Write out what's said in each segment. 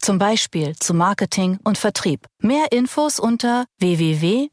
Zum Beispiel zu Marketing und Vertrieb. Mehr Infos unter www.ism.de.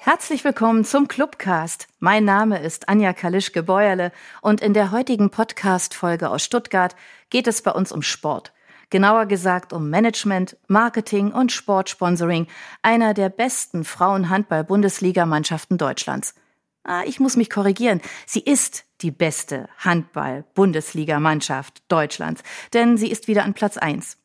Herzlich willkommen zum Clubcast. Mein Name ist Anja Kalischke-Beuerle und in der heutigen Podcast-Folge aus Stuttgart geht es bei uns um Sport genauer gesagt um Management, Marketing und Sportsponsoring einer der besten Frauenhandball-Bundesligamannschaften Deutschlands. Ah, ich muss mich korrigieren. Sie ist die beste Handball-Bundesligamannschaft Deutschlands, denn sie ist wieder an Platz eins.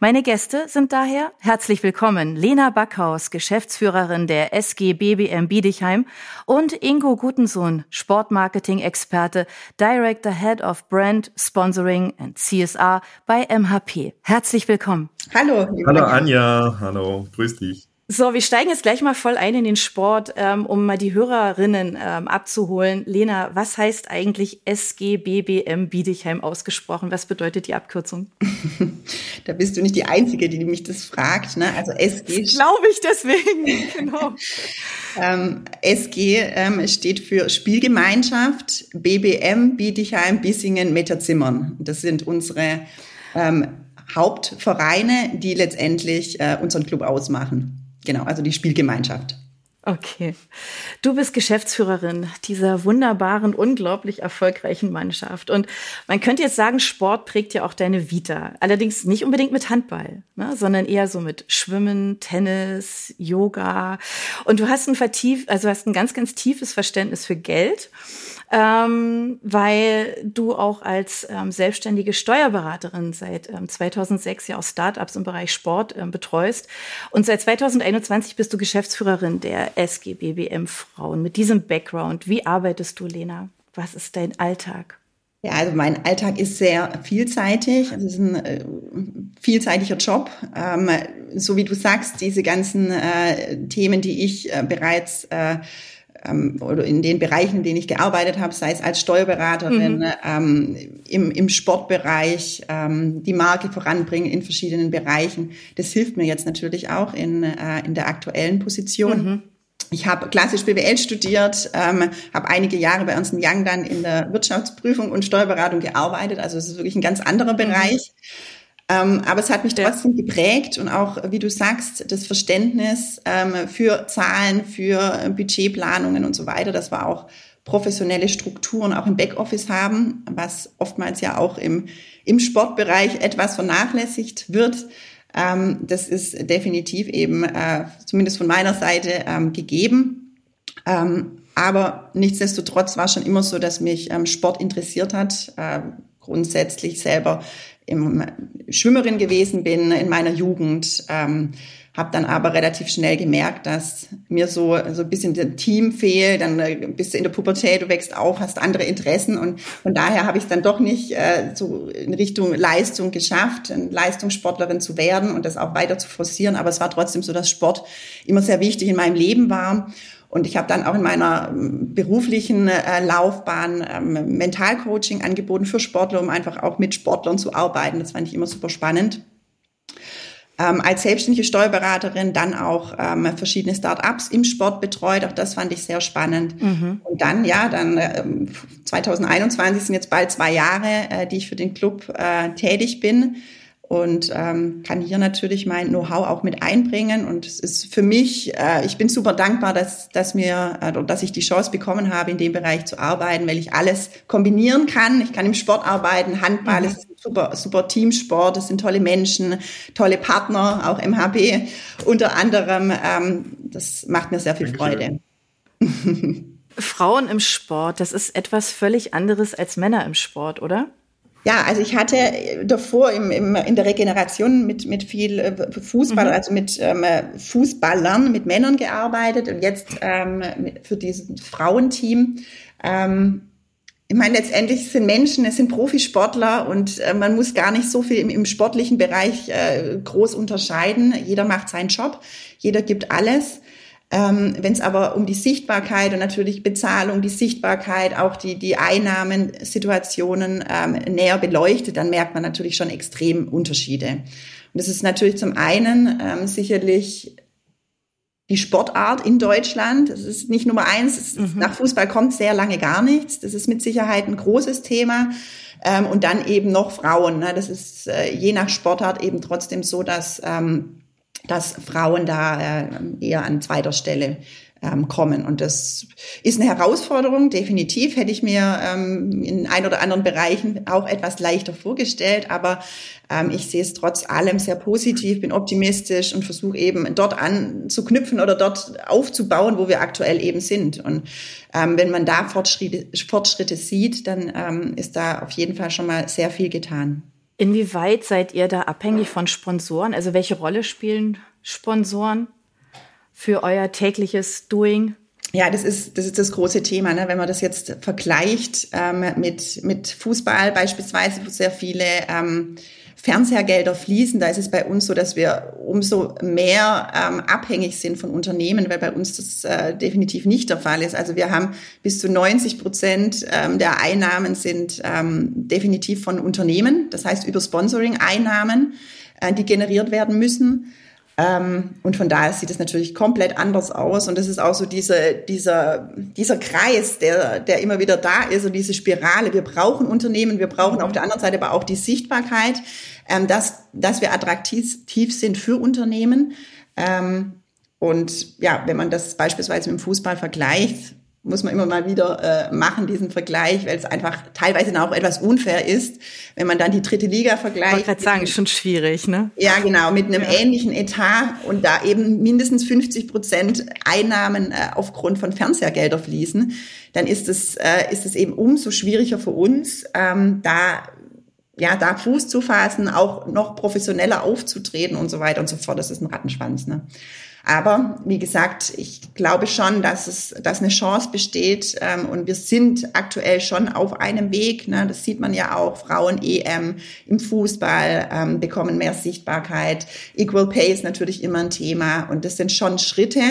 Meine Gäste sind daher herzlich willkommen Lena Backhaus, Geschäftsführerin der SG BBM Biedigheim und Ingo Gutensohn, Sportmarketing-Experte, Director Head of Brand Sponsoring and CSR bei MHP. Herzlich willkommen. Hallo. Hallo Anja, hallo, grüß dich. So, wir steigen jetzt gleich mal voll ein in den Sport, ähm, um mal die Hörerinnen ähm, abzuholen. Lena, was heißt eigentlich SGBBM Biedigheim ausgesprochen? Was bedeutet die Abkürzung? da bist du nicht die Einzige, die mich das fragt. Ne? Also SG. Glaube ich deswegen, genau. ähm, SG ähm, steht für Spielgemeinschaft, BBM Biedigheim, Bissingen, Metterzimmern. Das sind unsere Hauptvereine, die letztendlich äh, unseren Club ausmachen. Genau, also die Spielgemeinschaft. Okay. Du bist Geschäftsführerin dieser wunderbaren, unglaublich erfolgreichen Mannschaft. Und man könnte jetzt sagen, Sport prägt ja auch deine Vita. Allerdings nicht unbedingt mit Handball, ne, sondern eher so mit Schwimmen, Tennis, Yoga. Und du hast ein vertief, also hast ein ganz, ganz tiefes Verständnis für Geld ähm, weil du auch als ähm, selbstständige Steuerberaterin seit ähm, 2006 ja auch Startups im Bereich Sport ähm, betreust. Und seit 2021 bist du Geschäftsführerin der SGBBM Frauen. Mit diesem Background, wie arbeitest du, Lena? Was ist dein Alltag? Ja, also mein Alltag ist sehr vielseitig. Es ist ein äh, vielseitiger Job. Ähm, so wie du sagst, diese ganzen äh, Themen, die ich äh, bereits äh, ähm, oder in den Bereichen, in denen ich gearbeitet habe, sei es als Steuerberaterin, mhm. ähm, im, im Sportbereich, ähm, die Marke voranbringen in verschiedenen Bereichen. Das hilft mir jetzt natürlich auch in, äh, in der aktuellen Position. Mhm. Ich habe klassisch BWL studiert, ähm, habe einige Jahre bei Ernst Young dann in der Wirtschaftsprüfung und Steuerberatung gearbeitet. Also es ist wirklich ein ganz anderer mhm. Bereich. Mhm. Ähm, aber es hat mich trotzdem geprägt und auch, wie du sagst, das Verständnis ähm, für Zahlen, für Budgetplanungen und so weiter. Das war auch professionelle Strukturen auch im Backoffice haben, was oftmals ja auch im, im Sportbereich etwas vernachlässigt wird. Ähm, das ist definitiv eben, äh, zumindest von meiner Seite, gegeben. Aber nichtsdestotrotz war schon immer so, dass mich Sport interessiert hat. Äh, grundsätzlich selber im Schwimmerin gewesen bin in meiner Jugend, ähm, habe dann aber relativ schnell gemerkt, dass mir so so ein bisschen der Team fehlt. Dann äh, bist du in der Pubertät, du wächst auf, hast andere Interessen und von daher habe ich es dann doch nicht äh, so in Richtung Leistung geschafft, Leistungssportlerin zu werden und das auch weiter zu forcieren. Aber es war trotzdem so, dass Sport immer sehr wichtig in meinem Leben war. Und ich habe dann auch in meiner ähm, beruflichen äh, Laufbahn ähm, Mentalcoaching angeboten für Sportler, um einfach auch mit Sportlern zu arbeiten. Das fand ich immer super spannend. Ähm, als selbstständige Steuerberaterin dann auch ähm, verschiedene Start-ups im Sport betreut. Auch das fand ich sehr spannend. Mhm. Und dann, ja, dann ähm, 2021 sind jetzt bald zwei Jahre, äh, die ich für den Club äh, tätig bin und ähm, kann hier natürlich mein Know-how auch mit einbringen. Und es ist für mich, äh, ich bin super dankbar, dass, dass mir, äh, dass ich die Chance bekommen habe, in dem Bereich zu arbeiten, weil ich alles kombinieren kann. Ich kann im Sport arbeiten, Handball mhm. ist ein super, super Teamsport, es sind tolle Menschen, tolle Partner, auch MHB unter anderem. Ähm, das macht mir sehr viel Dankeschön. Freude. Frauen im Sport, das ist etwas völlig anderes als Männer im Sport, oder? Ja, also ich hatte davor im, im, in der Regeneration mit, mit viel äh, Fußball, mhm. also mit ähm, Fußballern, mit Männern gearbeitet und jetzt ähm, für dieses Frauenteam. Ähm, ich meine, letztendlich sind Menschen, es sind Profisportler und äh, man muss gar nicht so viel im, im sportlichen Bereich äh, groß unterscheiden. Jeder macht seinen Job, jeder gibt alles. Ähm, Wenn es aber um die Sichtbarkeit und natürlich Bezahlung, die Sichtbarkeit, auch die, die Einnahmensituationen ähm, näher beleuchtet, dann merkt man natürlich schon extrem Unterschiede. Und das ist natürlich zum einen ähm, sicherlich die Sportart in Deutschland. Das ist nicht Nummer eins. Mhm. Nach Fußball kommt sehr lange gar nichts. Das ist mit Sicherheit ein großes Thema. Ähm, und dann eben noch Frauen. Ne? Das ist äh, je nach Sportart eben trotzdem so, dass ähm, dass Frauen da äh, eher an zweiter Stelle ähm, kommen. Und das ist eine Herausforderung, definitiv. Hätte ich mir ähm, in ein oder anderen Bereichen auch etwas leichter vorgestellt. Aber ähm, ich sehe es trotz allem sehr positiv, bin optimistisch und versuche eben dort anzuknüpfen oder dort aufzubauen, wo wir aktuell eben sind. Und wenn man da Fortschritte, Fortschritte sieht, dann ist da auf jeden Fall schon mal sehr viel getan. Inwieweit seid ihr da abhängig von Sponsoren? Also welche Rolle spielen Sponsoren für euer tägliches Doing? Ja, das ist das, ist das große Thema. Ne? Wenn man das jetzt vergleicht ähm, mit, mit Fußball beispielsweise, wo sehr viele ähm, Fernsehergelder fließen, da ist es bei uns so, dass wir umso mehr ähm, abhängig sind von Unternehmen, weil bei uns das äh, definitiv nicht der Fall ist. Also wir haben bis zu 90 Prozent ähm, der Einnahmen sind ähm, definitiv von Unternehmen, das heißt über Sponsoring-Einnahmen, äh, die generiert werden müssen. Ähm, und von daher sieht es natürlich komplett anders aus. Und das ist auch so diese, dieser, dieser Kreis, der, der immer wieder da ist und diese Spirale. Wir brauchen Unternehmen, wir brauchen auf der anderen Seite aber auch die Sichtbarkeit, ähm, dass, dass wir attraktiv sind für Unternehmen. Ähm, und ja, wenn man das beispielsweise mit dem Fußball vergleicht, muss man immer mal wieder äh, machen, diesen Vergleich, weil es einfach teilweise auch etwas unfair ist, wenn man dann die dritte Liga vergleicht. Ich wollte sagen, schon schwierig, ne? Ja, genau, mit einem ja. ähnlichen Etat und da eben mindestens 50 Prozent Einnahmen äh, aufgrund von Fernsehgelder fließen, dann ist es, äh, ist es eben umso schwieriger für uns, ähm, da ja, da Fuß zu fassen, auch noch professioneller aufzutreten und so weiter und so fort. Das ist ein Rattenschwanz. Ne? Aber wie gesagt, ich glaube schon, dass es, dass eine Chance besteht ähm, und wir sind aktuell schon auf einem Weg. Ne? Das sieht man ja auch. Frauen EM im Fußball ähm, bekommen mehr Sichtbarkeit. Equal Pay ist natürlich immer ein Thema und das sind schon Schritte.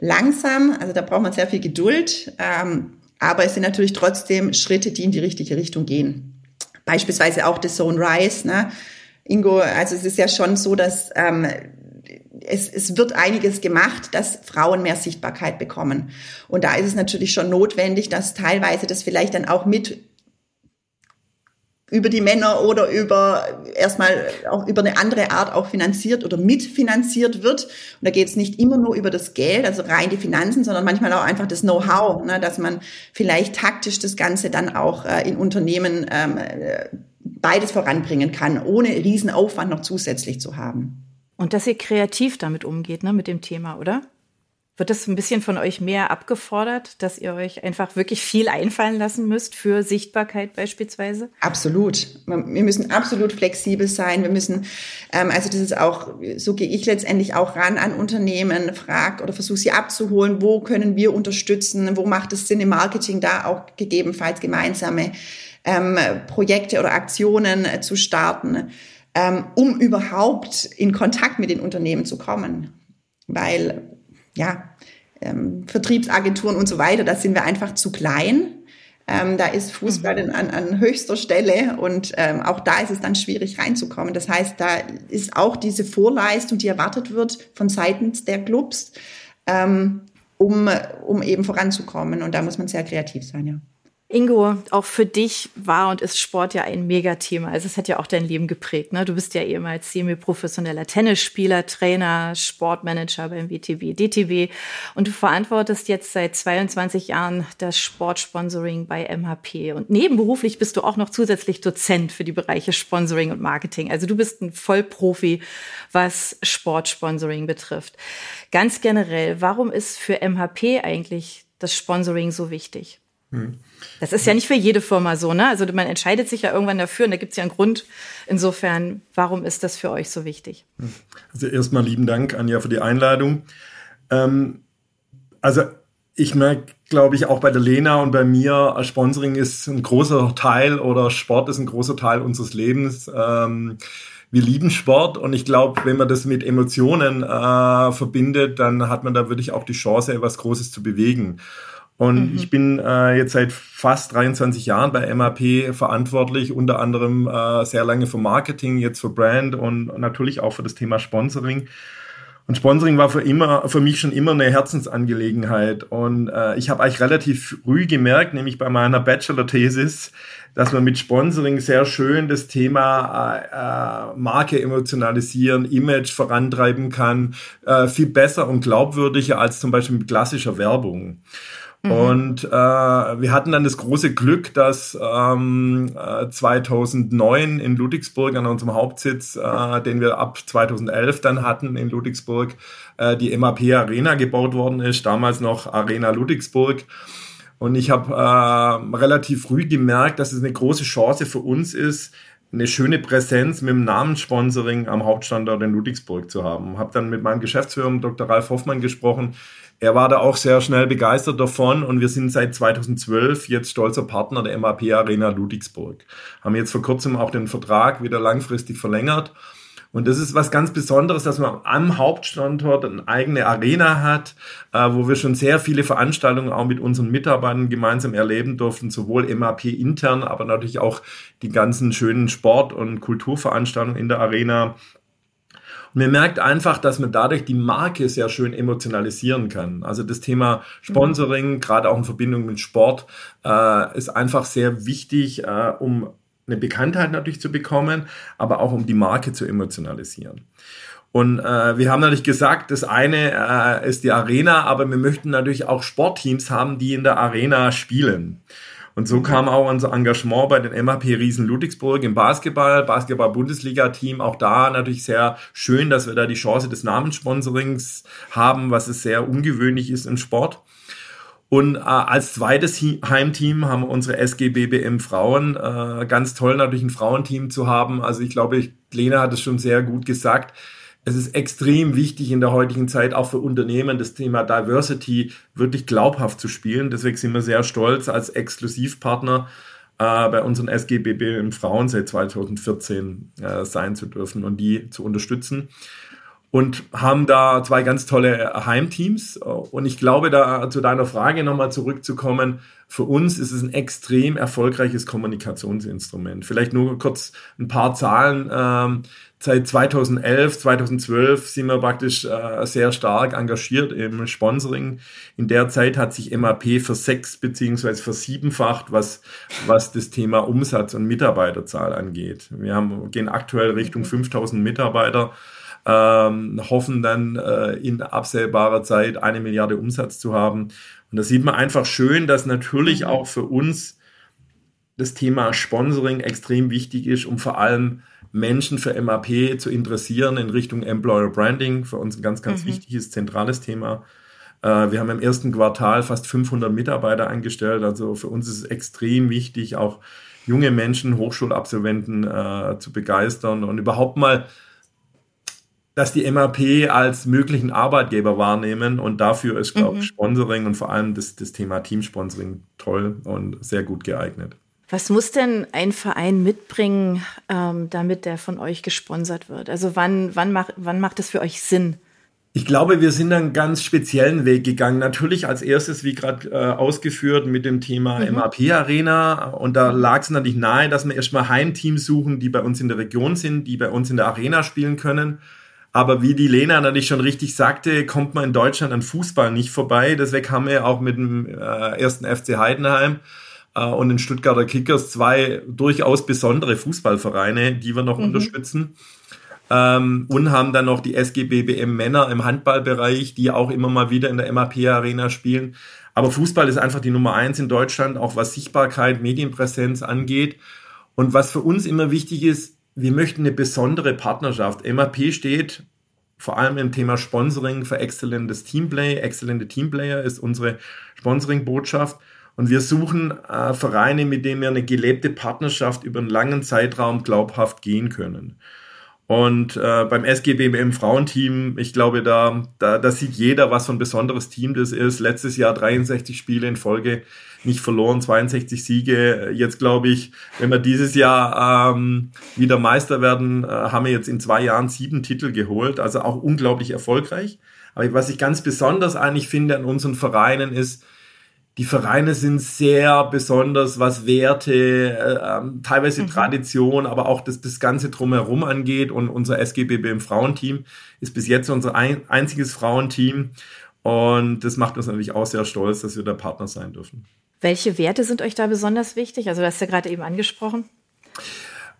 Langsam, also da braucht man sehr viel Geduld, ähm, aber es sind natürlich trotzdem Schritte, die in die richtige Richtung gehen. Beispielsweise auch das Zone Rise. Ne? Ingo, also es ist ja schon so, dass ähm, es, es wird einiges gemacht, dass Frauen mehr Sichtbarkeit bekommen. Und da ist es natürlich schon notwendig, dass teilweise das vielleicht dann auch mit über die Männer oder über erstmal auch über eine andere Art auch finanziert oder mitfinanziert wird. Und da geht es nicht immer nur über das Geld, also rein die Finanzen, sondern manchmal auch einfach das Know-how, ne, dass man vielleicht taktisch das Ganze dann auch äh, in Unternehmen ähm, äh, beides voranbringen kann, ohne riesen Aufwand noch zusätzlich zu haben. Und dass ihr kreativ damit umgeht, ne, mit dem Thema, oder? Wird das ein bisschen von euch mehr abgefordert, dass ihr euch einfach wirklich viel einfallen lassen müsst für Sichtbarkeit beispielsweise? Absolut. Wir müssen absolut flexibel sein. Wir müssen, ähm, also das ist auch, so gehe ich letztendlich auch ran an Unternehmen, frag oder versuche sie abzuholen, wo können wir unterstützen, wo macht es Sinn im Marketing da auch gegebenenfalls gemeinsame ähm, Projekte oder Aktionen äh, zu starten ähm, um überhaupt in Kontakt mit den Unternehmen zu kommen. Weil, ja, ähm, Vertriebsagenturen und so weiter, da sind wir einfach zu klein. Ähm, da ist Fußball mhm. an, an höchster Stelle und ähm, auch da ist es dann schwierig reinzukommen. Das heißt, da ist auch diese Vorleistung, die erwartet wird von seitens der Clubs, ähm, um, um eben voranzukommen. Und da muss man sehr kreativ sein, ja. Ingo, auch für dich war und ist Sport ja ein Megathema. Also es hat ja auch dein Leben geprägt. Ne? Du bist ja ehemals semi-professioneller Tennisspieler, Trainer, Sportmanager beim WTB, DTB und du verantwortest jetzt seit 22 Jahren das Sportsponsoring bei MHP. Und nebenberuflich bist du auch noch zusätzlich Dozent für die Bereiche Sponsoring und Marketing. Also du bist ein Vollprofi, was Sportsponsoring betrifft. Ganz generell, warum ist für MHP eigentlich das Sponsoring so wichtig? Hm. Das ist ja nicht für jede Firma so, ne? Also man entscheidet sich ja irgendwann dafür und da gibt es ja einen Grund. Insofern, warum ist das für euch so wichtig? Also erstmal lieben Dank, Anja, für die Einladung. Ähm, also ich merke glaube ich, auch bei der Lena und bei mir, Sponsoring ist ein großer Teil oder Sport ist ein großer Teil unseres Lebens. Ähm, wir lieben Sport und ich glaube, wenn man das mit Emotionen äh, verbindet, dann hat man da wirklich auch die Chance, etwas Großes zu bewegen. Und mhm. ich bin äh, jetzt seit fast 23 Jahren bei MAP verantwortlich, unter anderem äh, sehr lange für Marketing, jetzt für Brand und natürlich auch für das Thema Sponsoring. Und Sponsoring war für immer, für mich schon immer eine Herzensangelegenheit. Und äh, ich habe eigentlich relativ früh gemerkt, nämlich bei meiner Bachelor-Thesis, dass man mit Sponsoring sehr schön das Thema äh, äh, Marke emotionalisieren, Image vorantreiben kann, äh, viel besser und glaubwürdiger als zum Beispiel mit klassischer Werbung. Mhm. Und äh, wir hatten dann das große Glück, dass ähm, 2009 äh, in Ludwigsburg an unserem Hauptsitz, äh, den wir ab 2011 dann hatten in Ludwigsburg, äh, die MAP Arena gebaut worden ist, damals noch Arena Ludwigsburg. Und ich habe äh, relativ früh gemerkt, dass es eine große Chance für uns ist, eine schöne Präsenz mit dem Namenssponsoring am Hauptstandort in Ludwigsburg zu haben. Habe dann mit meinem Geschäftsführer, Dr. Ralf Hoffmann, gesprochen, er war da auch sehr schnell begeistert davon und wir sind seit 2012 jetzt stolzer Partner der MAP Arena Ludwigsburg. Haben jetzt vor kurzem auch den Vertrag wieder langfristig verlängert. Und das ist was ganz Besonderes, dass man am Hauptstandort eine eigene Arena hat, äh, wo wir schon sehr viele Veranstaltungen auch mit unseren Mitarbeitern gemeinsam erleben durften, sowohl MAP intern, aber natürlich auch die ganzen schönen Sport- und Kulturveranstaltungen in der Arena und man merkt einfach, dass man dadurch die Marke sehr schön emotionalisieren kann. Also das Thema Sponsoring, mhm. gerade auch in Verbindung mit Sport, äh, ist einfach sehr wichtig, äh, um eine Bekanntheit natürlich zu bekommen, aber auch um die Marke zu emotionalisieren. Und äh, wir haben natürlich gesagt, das eine äh, ist die Arena, aber wir möchten natürlich auch Sportteams haben, die in der Arena spielen. Und so kam auch unser Engagement bei den MHP Riesen Ludwigsburg im Basketball, Basketball-Bundesliga-Team. Auch da natürlich sehr schön, dass wir da die Chance des Namenssponsorings haben, was es sehr ungewöhnlich ist im Sport. Und äh, als zweites Heimteam haben unsere SGBBM Frauen. Äh, ganz toll natürlich ein Frauenteam zu haben. Also ich glaube, Lena hat es schon sehr gut gesagt es ist extrem wichtig in der heutigen Zeit auch für Unternehmen das Thema Diversity wirklich glaubhaft zu spielen. Deswegen sind wir sehr stolz als Exklusivpartner äh, bei unseren SGBB im Frauen seit 2014 äh, sein zu dürfen und die zu unterstützen und haben da zwei ganz tolle Heimteams. Und ich glaube, da zu deiner Frage nochmal zurückzukommen, für uns ist es ein extrem erfolgreiches Kommunikationsinstrument. Vielleicht nur kurz ein paar Zahlen. Ähm, seit 2011, 2012 sind wir praktisch äh, sehr stark engagiert im Sponsoring. In der Zeit hat sich MAP für sechs beziehungsweise versiebenfacht, was, was das Thema Umsatz und Mitarbeiterzahl angeht. Wir haben, gehen aktuell Richtung 5000 Mitarbeiter ähm, hoffen dann äh, in absehbarer Zeit eine Milliarde Umsatz zu haben. Und da sieht man einfach schön, dass natürlich mhm. auch für uns das Thema Sponsoring extrem wichtig ist, um vor allem Menschen für MAP zu interessieren in Richtung Employer Branding. Für uns ein ganz, ganz mhm. wichtiges, zentrales Thema. Äh, wir haben im ersten Quartal fast 500 Mitarbeiter eingestellt. Also für uns ist es extrem wichtig, auch junge Menschen, Hochschulabsolventen äh, zu begeistern und überhaupt mal dass die MAP als möglichen Arbeitgeber wahrnehmen und dafür ist, glaube ich, mhm. Sponsoring und vor allem das, das Thema Teamsponsoring toll und sehr gut geeignet. Was muss denn ein Verein mitbringen, ähm, damit der von euch gesponsert wird? Also wann, wann, mach, wann macht es für euch Sinn? Ich glaube, wir sind einen ganz speziellen Weg gegangen. Natürlich als erstes, wie gerade äh, ausgeführt, mit dem Thema mhm. MAP Arena. Und da lag es natürlich nahe, dass wir erstmal Heimteams suchen, die bei uns in der Region sind, die bei uns in der Arena spielen können. Aber wie die Lena natürlich schon richtig sagte, kommt man in Deutschland an Fußball nicht vorbei. Deswegen haben wir auch mit dem äh, ersten FC Heidenheim und den Stuttgarter Kickers zwei durchaus besondere Fußballvereine, die wir noch mhm. unterstützen. Ähm, und haben dann noch die SGBBM Männer im Handballbereich, die auch immer mal wieder in der MAP Arena spielen. Aber Fußball ist einfach die Nummer eins in Deutschland, auch was Sichtbarkeit, Medienpräsenz angeht. Und was für uns immer wichtig ist, wir möchten eine besondere Partnerschaft. MAP steht vor allem im Thema Sponsoring für exzellentes Teamplay. Exzellente Teamplayer ist unsere Sponsoring-Botschaft. Und wir suchen äh, Vereine, mit denen wir eine gelebte Partnerschaft über einen langen Zeitraum glaubhaft gehen können. Und äh, beim SGBM Frauenteam, ich glaube, da, da, da sieht jeder, was für ein besonderes Team das ist. Letztes Jahr 63 Spiele in Folge nicht verloren, 62 Siege. Jetzt glaube ich, wenn wir dieses Jahr ähm, wieder Meister werden, äh, haben wir jetzt in zwei Jahren sieben Titel geholt. Also auch unglaublich erfolgreich. Aber was ich ganz besonders eigentlich finde an unseren Vereinen ist, die Vereine sind sehr besonders, was Werte, äh, ähm, teilweise mhm. Tradition, aber auch das, das Ganze drumherum angeht. Und unser SGBB im Frauenteam ist bis jetzt unser ein, einziges Frauenteam. Und das macht uns natürlich auch sehr stolz, dass wir da Partner sein dürfen. Welche Werte sind euch da besonders wichtig? Also, du hast ja gerade eben angesprochen.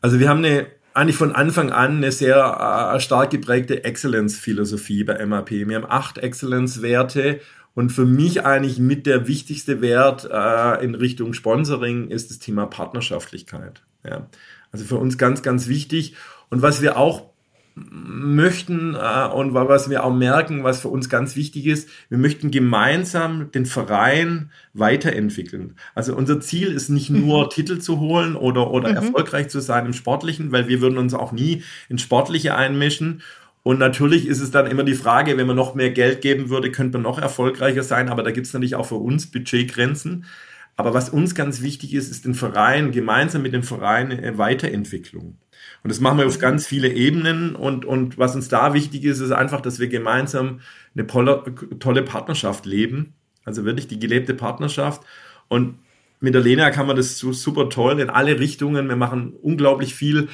Also, wir haben eine eigentlich von Anfang an eine sehr äh, stark geprägte Excellence-Philosophie bei MAP. Wir haben acht Excellence-Werte und für mich eigentlich mit der wichtigste Wert äh, in Richtung Sponsoring ist das Thema Partnerschaftlichkeit. Ja. Also für uns ganz, ganz wichtig. Und was wir auch möchten äh, und was wir auch merken, was für uns ganz wichtig ist, wir möchten gemeinsam den Verein weiterentwickeln. Also unser Ziel ist nicht nur mhm. Titel zu holen oder, oder mhm. erfolgreich zu sein im Sportlichen, weil wir würden uns auch nie in Sportliche einmischen und natürlich ist es dann immer die Frage, wenn man noch mehr Geld geben würde, könnte man noch erfolgreicher sein. Aber da gibt es natürlich auch für uns Budgetgrenzen. Aber was uns ganz wichtig ist, ist den Verein, gemeinsam mit dem Verein eine Weiterentwicklung. Und das machen wir auf ganz viele Ebenen. Und, und was uns da wichtig ist, ist einfach, dass wir gemeinsam eine tolle Partnerschaft leben. Also wirklich die gelebte Partnerschaft. Und mit der Lena kann man das so super toll in alle Richtungen. Wir machen unglaublich viele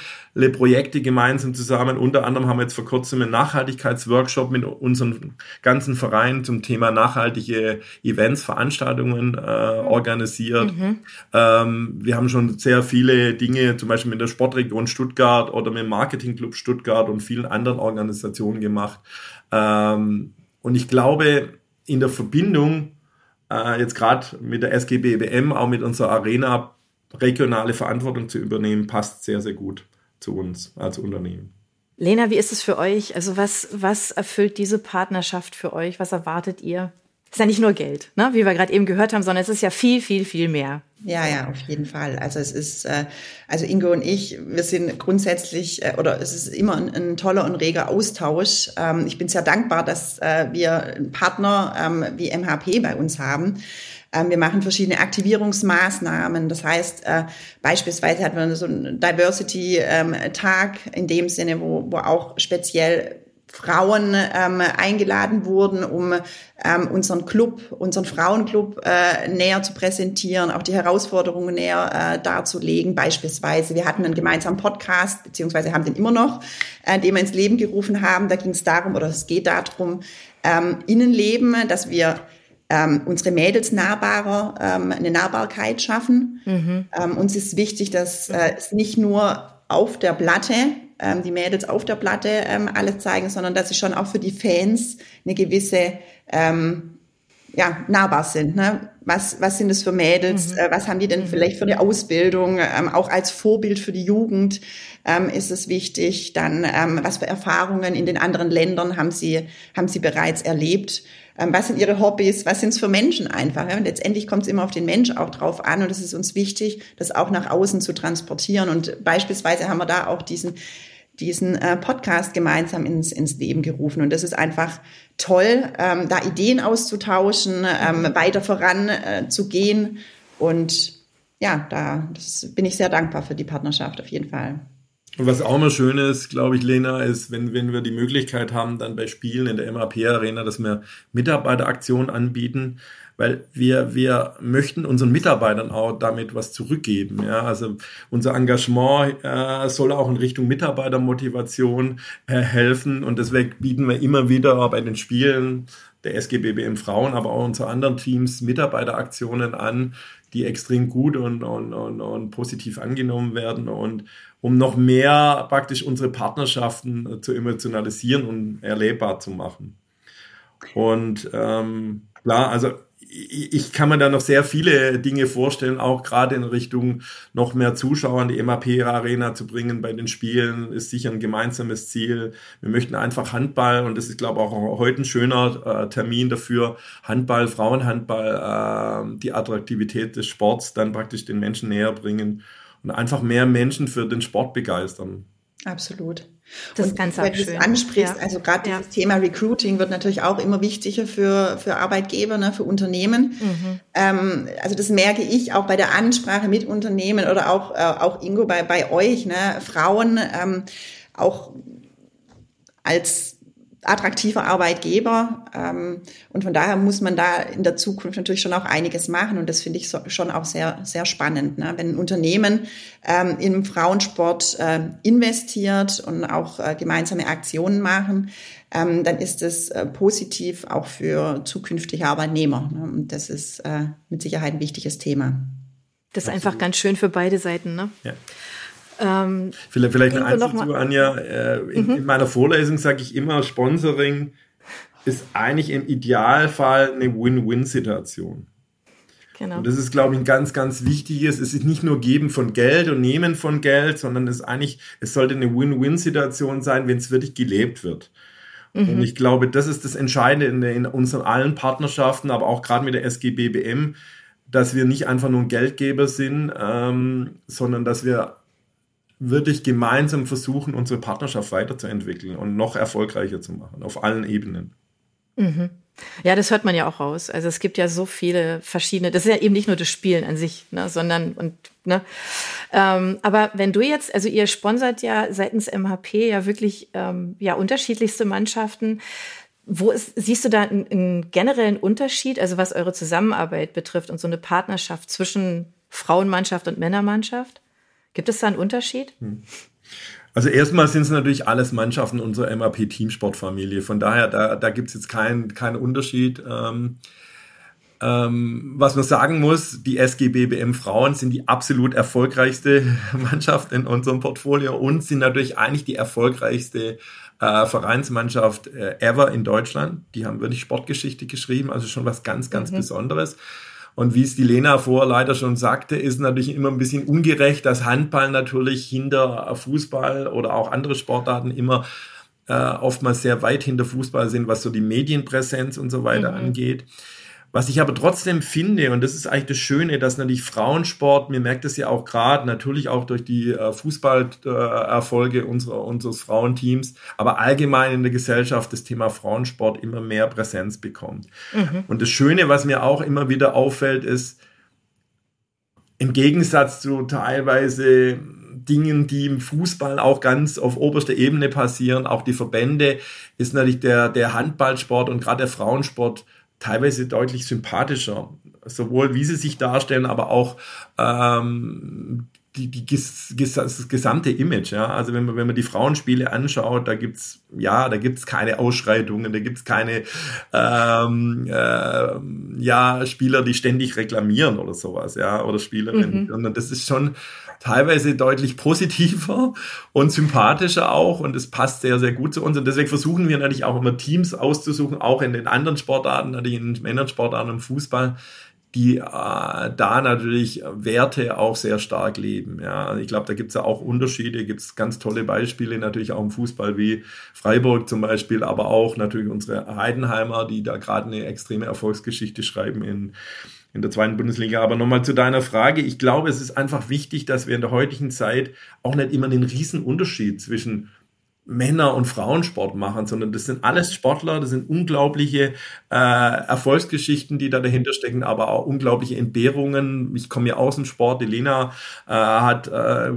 Projekte gemeinsam zusammen. Unter anderem haben wir jetzt vor kurzem einen Nachhaltigkeitsworkshop mit unseren ganzen Vereinen zum Thema nachhaltige Events, Veranstaltungen äh, organisiert. Mhm. Ähm, wir haben schon sehr viele Dinge, zum Beispiel mit der Sportregion Stuttgart oder mit dem Marketingclub Stuttgart und vielen anderen Organisationen gemacht. Ähm, und ich glaube, in der Verbindung äh, jetzt gerade mit der SGBWM, auch mit unserer Arena, regionale Verantwortung zu übernehmen, passt sehr, sehr gut zu uns als Unternehmen. Lena, wie ist es für euch? Also was, was erfüllt diese Partnerschaft für euch? Was erwartet ihr? Ist ja nicht nur Geld, ne? wie wir gerade eben gehört haben, sondern es ist ja viel, viel, viel mehr. Ja, ja, auf jeden Fall. Also es ist, äh, also Ingo und ich, wir sind grundsätzlich, äh, oder es ist immer ein, ein toller und reger Austausch. Ähm, ich bin sehr dankbar, dass äh, wir einen Partner ähm, wie MHP bei uns haben. Ähm, wir machen verschiedene Aktivierungsmaßnahmen. Das heißt, beispielsweise hatten wir so einen Diversity-Tag in dem Sinne, wo, wo auch speziell Frauen ähm, eingeladen wurden, um ähm, unseren Club, unseren Frauenclub äh, näher zu präsentieren, auch die Herausforderungen näher äh, darzulegen. Beispielsweise, wir hatten einen gemeinsamen Podcast, beziehungsweise haben den immer noch, äh, den wir ins Leben gerufen haben. Da ging es darum, oder es geht darum, ähm, Innenleben, dass wir ähm, unsere Mädels nahbarer, ähm, eine Nahbarkeit schaffen. Mhm. Ähm, uns ist wichtig, dass äh, es nicht nur auf der Platte ähm, die Mädels auf der Platte ähm, alles zeigen, sondern dass sie schon auch für die Fans eine gewisse ähm, ja, nahbar sind. Ne? Was, was sind es für Mädels? Mhm. Äh, was haben die denn mhm. vielleicht für eine Ausbildung? Ähm, auch als Vorbild für die Jugend ähm, ist es wichtig. Dann, ähm, was für Erfahrungen in den anderen Ländern haben sie, haben sie bereits erlebt? Ähm, was sind ihre Hobbys? Was sind es für Menschen einfach? Und letztendlich kommt es immer auf den Mensch auch drauf an. Und es ist uns wichtig, das auch nach außen zu transportieren. Und beispielsweise haben wir da auch diesen diesen äh, Podcast gemeinsam ins, ins Leben gerufen. Und das ist einfach toll, ähm, da Ideen auszutauschen, ähm, weiter voran äh. Und ja, da bin ich sehr dankbar für die Partnerschaft auf jeden Fall. Und was auch immer schön ist, glaube ich, Lena, ist, wenn, wenn wir die Möglichkeit haben, dann bei Spielen in der MAP-Arena, dass wir Mitarbeiteraktionen anbieten, weil wir, wir möchten unseren Mitarbeitern auch damit was zurückgeben. Ja? Also unser Engagement äh, soll auch in Richtung Mitarbeitermotivation äh, helfen und deswegen bieten wir immer wieder bei den Spielen der SGBBM Frauen, aber auch unsere anderen Teams Mitarbeiteraktionen an, die extrem gut und, und, und, und positiv angenommen werden und um noch mehr praktisch unsere Partnerschaften zu emotionalisieren und erlebbar zu machen. Und ähm, klar, also ich kann mir da noch sehr viele Dinge vorstellen, auch gerade in Richtung noch mehr Zuschauer in die MAP-Arena zu bringen bei den Spielen, ist sicher ein gemeinsames Ziel. Wir möchten einfach Handball und das ist, glaube ich, auch heute ein schöner äh, Termin dafür, Handball, Frauenhandball, äh, die Attraktivität des Sports dann praktisch den Menschen näher bringen und einfach mehr Menschen für den Sport begeistern. Absolut. Das und ist ganz wenn du es ansprichst, ja. also gerade ja. das Thema Recruiting wird natürlich auch immer wichtiger für, für Arbeitgeber, ne, für Unternehmen. Mhm. Ähm, also das merke ich auch bei der Ansprache mit Unternehmen oder auch, äh, auch Ingo bei, bei euch, ne, Frauen ähm, auch als attraktiver Arbeitgeber. Ähm, und von daher muss man da in der Zukunft natürlich schon auch einiges machen. Und das finde ich so, schon auch sehr, sehr spannend. Ne? Wenn ein Unternehmen ähm, im Frauensport äh, investiert und auch äh, gemeinsame Aktionen machen, ähm, dann ist es äh, positiv auch für zukünftige Arbeitnehmer. Ne? Und das ist äh, mit Sicherheit ein wichtiges Thema. Das ist einfach ganz schön für beide Seiten. Ne? Ja. Ähm, vielleicht vielleicht ein Einzug zu, Anja. Äh, in, mhm. in, meiner Vorlesung sage ich immer, Sponsoring ist eigentlich im Idealfall eine Win-Win-Situation. Genau. Und das ist, glaube ich, ein ganz, ganz wichtiges. Es ist nicht nur Geben von Geld und Nehmen von Geld, sondern es ist eigentlich, es sollte eine Win-Win-Situation sein, wenn es wirklich gelebt wird. Mhm. Und ich glaube, das ist das Entscheidende in, in unseren allen Partnerschaften, aber auch gerade mit der SGBBM, dass wir nicht einfach nur ein Geldgeber sind, ähm, sondern dass wir wirklich gemeinsam versuchen, unsere Partnerschaft weiterzuentwickeln und noch erfolgreicher zu machen, auf allen Ebenen. Mhm. Ja, das hört man ja auch raus. Also es gibt ja so viele verschiedene, das ist ja eben nicht nur das Spielen an sich, ne, sondern und ne. Ähm, aber wenn du jetzt, also ihr sponsert ja seitens MHP ja wirklich ähm, ja unterschiedlichste Mannschaften. Wo ist, siehst du da einen, einen generellen Unterschied, also was eure Zusammenarbeit betrifft und so eine Partnerschaft zwischen Frauenmannschaft und Männermannschaft? Gibt es da einen Unterschied? Hm. Also erstmal sind es natürlich alles Mannschaften unserer MAP Teamsportfamilie. Von daher, da, da gibt es jetzt keinen keinen Unterschied. Ähm, ähm, was man sagen muss, die SGBBM Frauen sind die absolut erfolgreichste Mannschaft in unserem Portfolio und sind natürlich eigentlich die erfolgreichste äh, Vereinsmannschaft äh, ever in Deutschland. Die haben wirklich Sportgeschichte geschrieben, also schon was ganz, ganz mhm. Besonderes. Und wie es die Lena vorher leider schon sagte, ist natürlich immer ein bisschen ungerecht, dass Handball natürlich hinter Fußball oder auch andere Sportarten immer äh, oftmals sehr weit hinter Fußball sind, was so die Medienpräsenz und so weiter mhm. angeht. Was ich aber trotzdem finde, und das ist eigentlich das Schöne, dass natürlich Frauensport, mir merkt es ja auch gerade, natürlich auch durch die äh, Fußballerfolge unserer, unseres Frauenteams, aber allgemein in der Gesellschaft das Thema Frauensport immer mehr Präsenz bekommt. Mhm. Und das Schöne, was mir auch immer wieder auffällt, ist, im Gegensatz zu teilweise Dingen, die im Fußball auch ganz auf oberster Ebene passieren, auch die Verbände, ist natürlich der, der Handballsport und gerade der Frauensport teilweise deutlich sympathischer, sowohl wie sie sich darstellen, aber auch ähm, die, die, das gesamte Image, ja. Also wenn man, wenn man die Frauenspiele anschaut, da gibt's ja, da gibt's keine Ausschreitungen, da gibt's keine ähm, äh, ja, Spieler, die ständig reklamieren oder sowas, ja, oder Spielerinnen. Mhm. Und das ist schon teilweise deutlich positiver und sympathischer auch und es passt sehr, sehr gut zu uns. Und deswegen versuchen wir natürlich auch immer Teams auszusuchen, auch in den anderen Sportarten, natürlich in den Männersportarten und Fußball, die äh, da natürlich Werte auch sehr stark leben. Ja, also ich glaube, da gibt es ja auch Unterschiede, gibt es ganz tolle Beispiele natürlich auch im Fußball wie Freiburg zum Beispiel, aber auch natürlich unsere Heidenheimer, die da gerade eine extreme Erfolgsgeschichte schreiben in in der zweiten Bundesliga. Aber nochmal zu deiner Frage. Ich glaube, es ist einfach wichtig, dass wir in der heutigen Zeit auch nicht immer den riesen Unterschied zwischen Männer- und Frauensport machen, sondern das sind alles Sportler, das sind unglaubliche äh, Erfolgsgeschichten, die da dahinter stecken, aber auch unglaubliche Entbehrungen. Ich komme ja aus dem Sport, Elena äh, hat äh,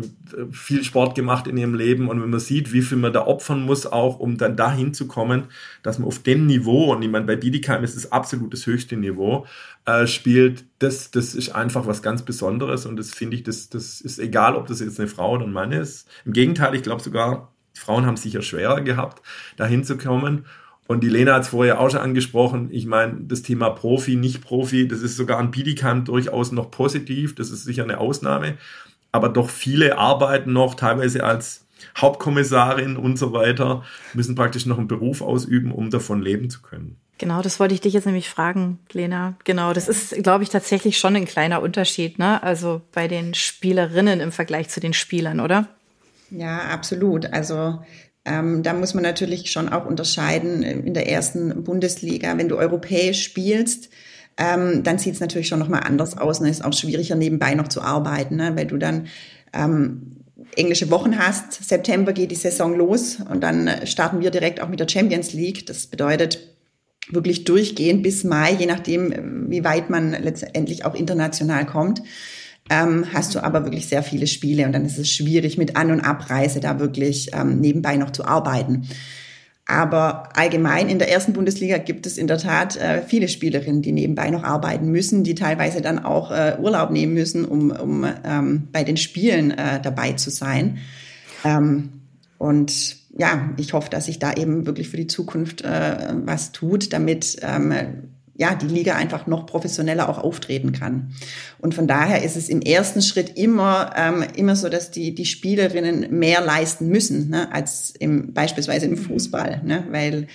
viel Sport gemacht in ihrem Leben und wenn man sieht, wie viel man da opfern muss, auch um dann dahin zu kommen, dass man auf dem Niveau, und ich meine, bei Bidikheim ist es absolut das höchste Niveau, äh, spielt, das, das ist einfach was ganz Besonderes und das finde ich, das, das ist egal, ob das jetzt eine Frau oder ein Mann ist. Im Gegenteil, ich glaube sogar, Frauen haben sicher schwerer gehabt, da hinzukommen. Und die Lena hat es vorher auch schon angesprochen. Ich meine, das Thema Profi, nicht Profi, das ist sogar an Bietigheim durchaus noch positiv. Das ist sicher eine Ausnahme. Aber doch viele arbeiten noch teilweise als Hauptkommissarin und so weiter, müssen praktisch noch einen Beruf ausüben, um davon leben zu können. Genau, das wollte ich dich jetzt nämlich fragen, Lena. Genau, das ist, glaube ich, tatsächlich schon ein kleiner Unterschied, ne? Also bei den Spielerinnen im Vergleich zu den Spielern, oder? Ja, absolut. Also ähm, da muss man natürlich schon auch unterscheiden in der ersten Bundesliga, wenn du europäisch spielst, ähm, dann sieht es natürlich schon nochmal anders aus und es ist auch schwieriger nebenbei noch zu arbeiten, ne? weil du dann ähm, englische Wochen hast. September geht die Saison los und dann starten wir direkt auch mit der Champions League. Das bedeutet wirklich durchgehend bis Mai, je nachdem, wie weit man letztendlich auch international kommt. Ähm, hast du aber wirklich sehr viele Spiele und dann ist es schwierig mit An- und Abreise da wirklich ähm, nebenbei noch zu arbeiten. Aber allgemein in der ersten Bundesliga gibt es in der Tat äh, viele Spielerinnen, die nebenbei noch arbeiten müssen, die teilweise dann auch äh, Urlaub nehmen müssen, um, um ähm, bei den Spielen äh, dabei zu sein. Ähm, und ja, ich hoffe, dass sich da eben wirklich für die Zukunft äh, was tut, damit ähm, ja, die Liga einfach noch professioneller auch auftreten kann. Und von daher ist es im ersten Schritt immer, ähm, immer so, dass die, die Spielerinnen mehr leisten müssen, ne, als im, beispielsweise im Fußball, ne, weil,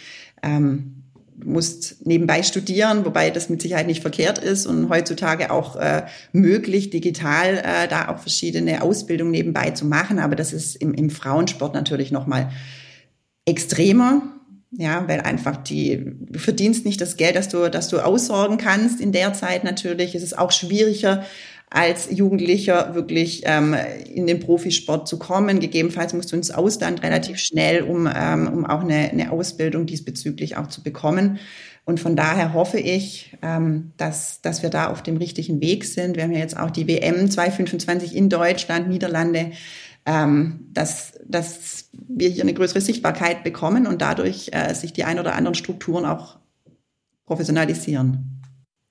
ähm, du musst nebenbei studieren, wobei das mit Sicherheit nicht verkehrt ist und heutzutage auch äh, möglich, digital äh, da auch verschiedene Ausbildungen nebenbei zu machen. Aber das ist im, im Frauensport natürlich nochmal extremer, ja, weil einfach die, du verdienst nicht das Geld, das du, das du aussorgen kannst in der Zeit natürlich. Es ist auch schwieriger, als Jugendlicher wirklich ähm, in den Profisport zu kommen. Gegebenenfalls musst du ins Ausland relativ schnell, um, ähm, um auch eine, eine Ausbildung diesbezüglich auch zu bekommen. Und von daher hoffe ich, ähm, dass, dass wir da auf dem richtigen Weg sind. Wir haben ja jetzt auch die WM 225 in Deutschland, Niederlande, ähm, dass, dass wir hier eine größere Sichtbarkeit bekommen und dadurch äh, sich die ein oder anderen Strukturen auch professionalisieren.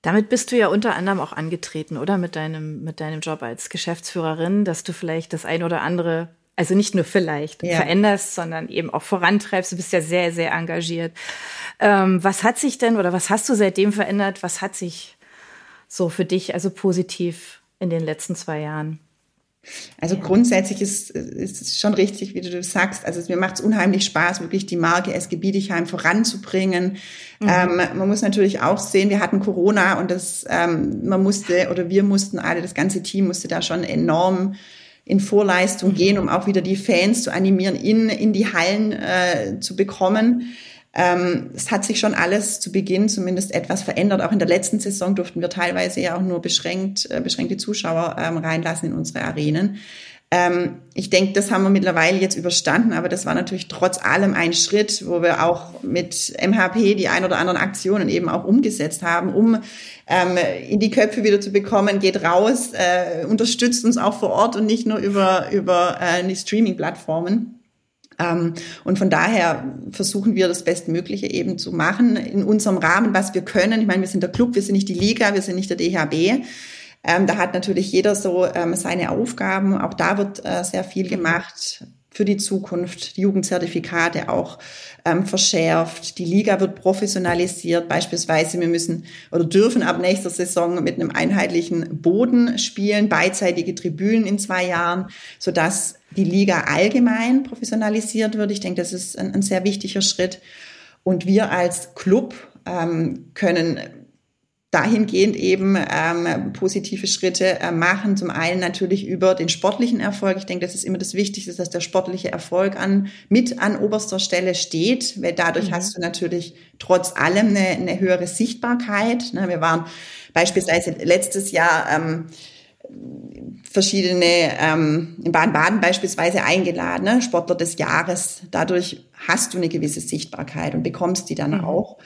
Damit bist du ja unter anderem auch angetreten, oder? Mit deinem, mit deinem Job als Geschäftsführerin, dass du vielleicht das ein oder andere, also nicht nur vielleicht ja. veränderst, sondern eben auch vorantreibst. Du bist ja sehr, sehr engagiert. Ähm, was hat sich denn oder was hast du seitdem verändert? Was hat sich so für dich also positiv in den letzten zwei Jahren? Also grundsätzlich ist, ist es schon richtig, wie du sagst. Also mir macht es unheimlich Spaß, wirklich die Marke SG Bietigheim voranzubringen. Mhm. Ähm, man muss natürlich auch sehen, wir hatten Corona und das, ähm, man musste oder wir mussten alle, das ganze Team musste da schon enorm in Vorleistung mhm. gehen, um auch wieder die Fans zu animieren, in, in die Hallen äh, zu bekommen. Ähm, es hat sich schon alles zu Beginn zumindest etwas verändert. Auch in der letzten Saison durften wir teilweise ja auch nur beschränkt, äh, beschränkte Zuschauer ähm, reinlassen in unsere Arenen. Ähm, ich denke, das haben wir mittlerweile jetzt überstanden, aber das war natürlich trotz allem ein Schritt, wo wir auch mit MHP die ein oder anderen Aktionen eben auch umgesetzt haben, um ähm, in die Köpfe wieder zu bekommen, geht raus, äh, unterstützt uns auch vor Ort und nicht nur über, über äh, die Streaming-Plattformen. Ähm, und von daher versuchen wir das Bestmögliche eben zu machen in unserem Rahmen, was wir können. Ich meine, wir sind der Club, wir sind nicht die Liga, wir sind nicht der DHB. Ähm, da hat natürlich jeder so ähm, seine Aufgaben. Auch da wird äh, sehr viel gemacht für die Zukunft, die Jugendzertifikate auch ähm, verschärft. Die Liga wird professionalisiert. Beispielsweise, wir müssen oder dürfen ab nächster Saison mit einem einheitlichen Boden spielen, beidseitige Tribünen in zwei Jahren, sodass die Liga allgemein professionalisiert wird. Ich denke, das ist ein, ein sehr wichtiger Schritt. Und wir als Club ähm, können dahingehend eben ähm, positive Schritte äh, machen. Zum einen natürlich über den sportlichen Erfolg. Ich denke, das ist immer das Wichtigste, dass der sportliche Erfolg an, mit an oberster Stelle steht, weil dadurch mhm. hast du natürlich trotz allem eine, eine höhere Sichtbarkeit. Ne? Wir waren beispielsweise letztes Jahr ähm, verschiedene, ähm, in Baden-Baden beispielsweise eingeladen, ne? Sportler des Jahres. Dadurch hast du eine gewisse Sichtbarkeit und bekommst die dann mhm. auch.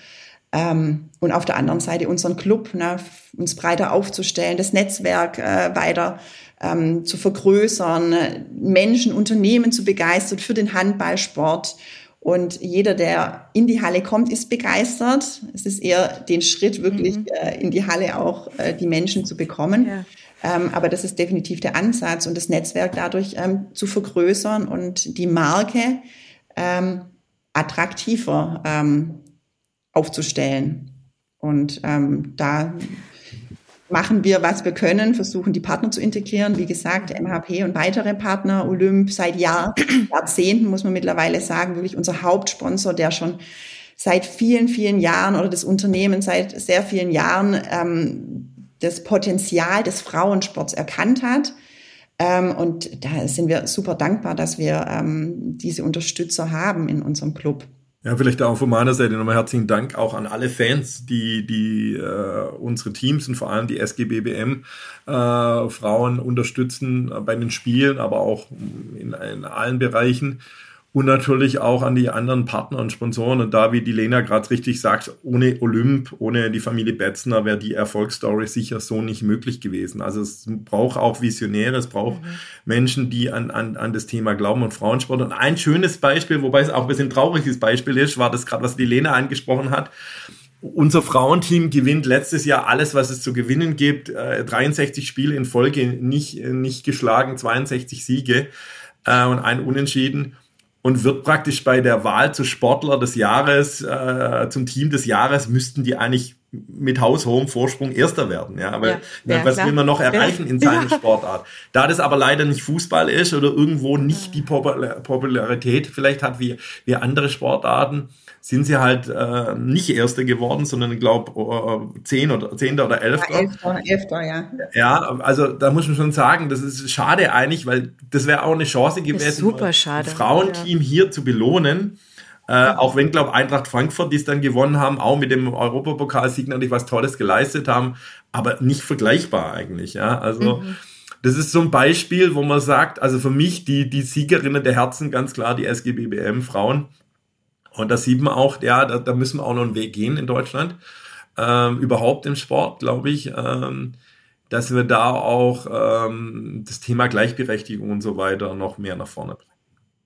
Ähm, und auf der anderen Seite unseren Club, ne, uns breiter aufzustellen, das Netzwerk äh, weiter ähm, zu vergrößern, Menschen, Unternehmen zu begeistern für den Handballsport. Und jeder, der in die Halle kommt, ist begeistert. Es ist eher den Schritt, wirklich mhm. äh, in die Halle auch äh, die Menschen zu bekommen. Ja. Ähm, aber das ist definitiv der Ansatz und das Netzwerk dadurch ähm, zu vergrößern und die Marke ähm, attraktiver ähm, aufzustellen. Und ähm, da machen wir, was wir können, versuchen die Partner zu integrieren. Wie gesagt, MHP und weitere Partner, Olymp seit Jahr, Jahrzehnten, muss man mittlerweile sagen, wirklich unser Hauptsponsor, der schon seit vielen, vielen Jahren oder das Unternehmen seit sehr vielen Jahren ähm, das Potenzial des Frauensports erkannt hat. Ähm, und da sind wir super dankbar, dass wir ähm, diese Unterstützer haben in unserem Club. Ja, vielleicht auch von meiner Seite nochmal herzlichen Dank auch an alle Fans, die, die äh, unsere Teams und vor allem die SGBBM äh, Frauen unterstützen bei den Spielen, aber auch in, in allen Bereichen und natürlich auch an die anderen Partner und Sponsoren. Und da, wie die Lena gerade richtig sagt, ohne Olymp, ohne die Familie Betzner wäre die Erfolgsstory sicher so nicht möglich gewesen. Also es braucht auch Visionäre, es braucht mhm. Menschen, die an, an, an das Thema glauben und Frauensport. Und ein schönes Beispiel, wobei es auch ein bisschen trauriges Beispiel ist, war das gerade, was die Lena angesprochen hat. Unser Frauenteam gewinnt letztes Jahr alles, was es zu gewinnen gibt. Äh, 63 Spiele in Folge nicht, nicht geschlagen, 62 Siege äh, und ein Unentschieden und wird praktisch bei der Wahl zu Sportler des Jahres, äh, zum Team des Jahres, müssten die eigentlich mit haushohem Vorsprung Erster werden. Ja, aber ja, ja, was klar. will man noch erreichen in seiner Sportart? Da das aber leider nicht Fußball ist oder irgendwo nicht die Popularität vielleicht hat wie, wie andere Sportarten, sind sie halt äh, nicht Erste geworden, sondern ich glaube äh, zehn oder Zehnter oder Elfter. Ja, Elfter, Elfter, ja. Ja, also da muss man schon sagen, das ist schade eigentlich, weil das wäre auch eine Chance gewesen, ein Frauenteam hier zu belohnen. Äh, auch wenn, glaube Eintracht Frankfurt, die es dann gewonnen haben, auch mit dem Europapokalsieg natürlich was Tolles geleistet haben, aber nicht vergleichbar eigentlich. Ja, also mhm. das ist so ein Beispiel, wo man sagt, also für mich die die Siegerinnen der Herzen ganz klar die SGBBM Frauen und da sieht man auch, ja, da, da müssen wir auch noch einen Weg gehen in Deutschland. Ähm, überhaupt im Sport, glaube ich, ähm, dass wir da auch ähm, das Thema Gleichberechtigung und so weiter noch mehr nach vorne bringen.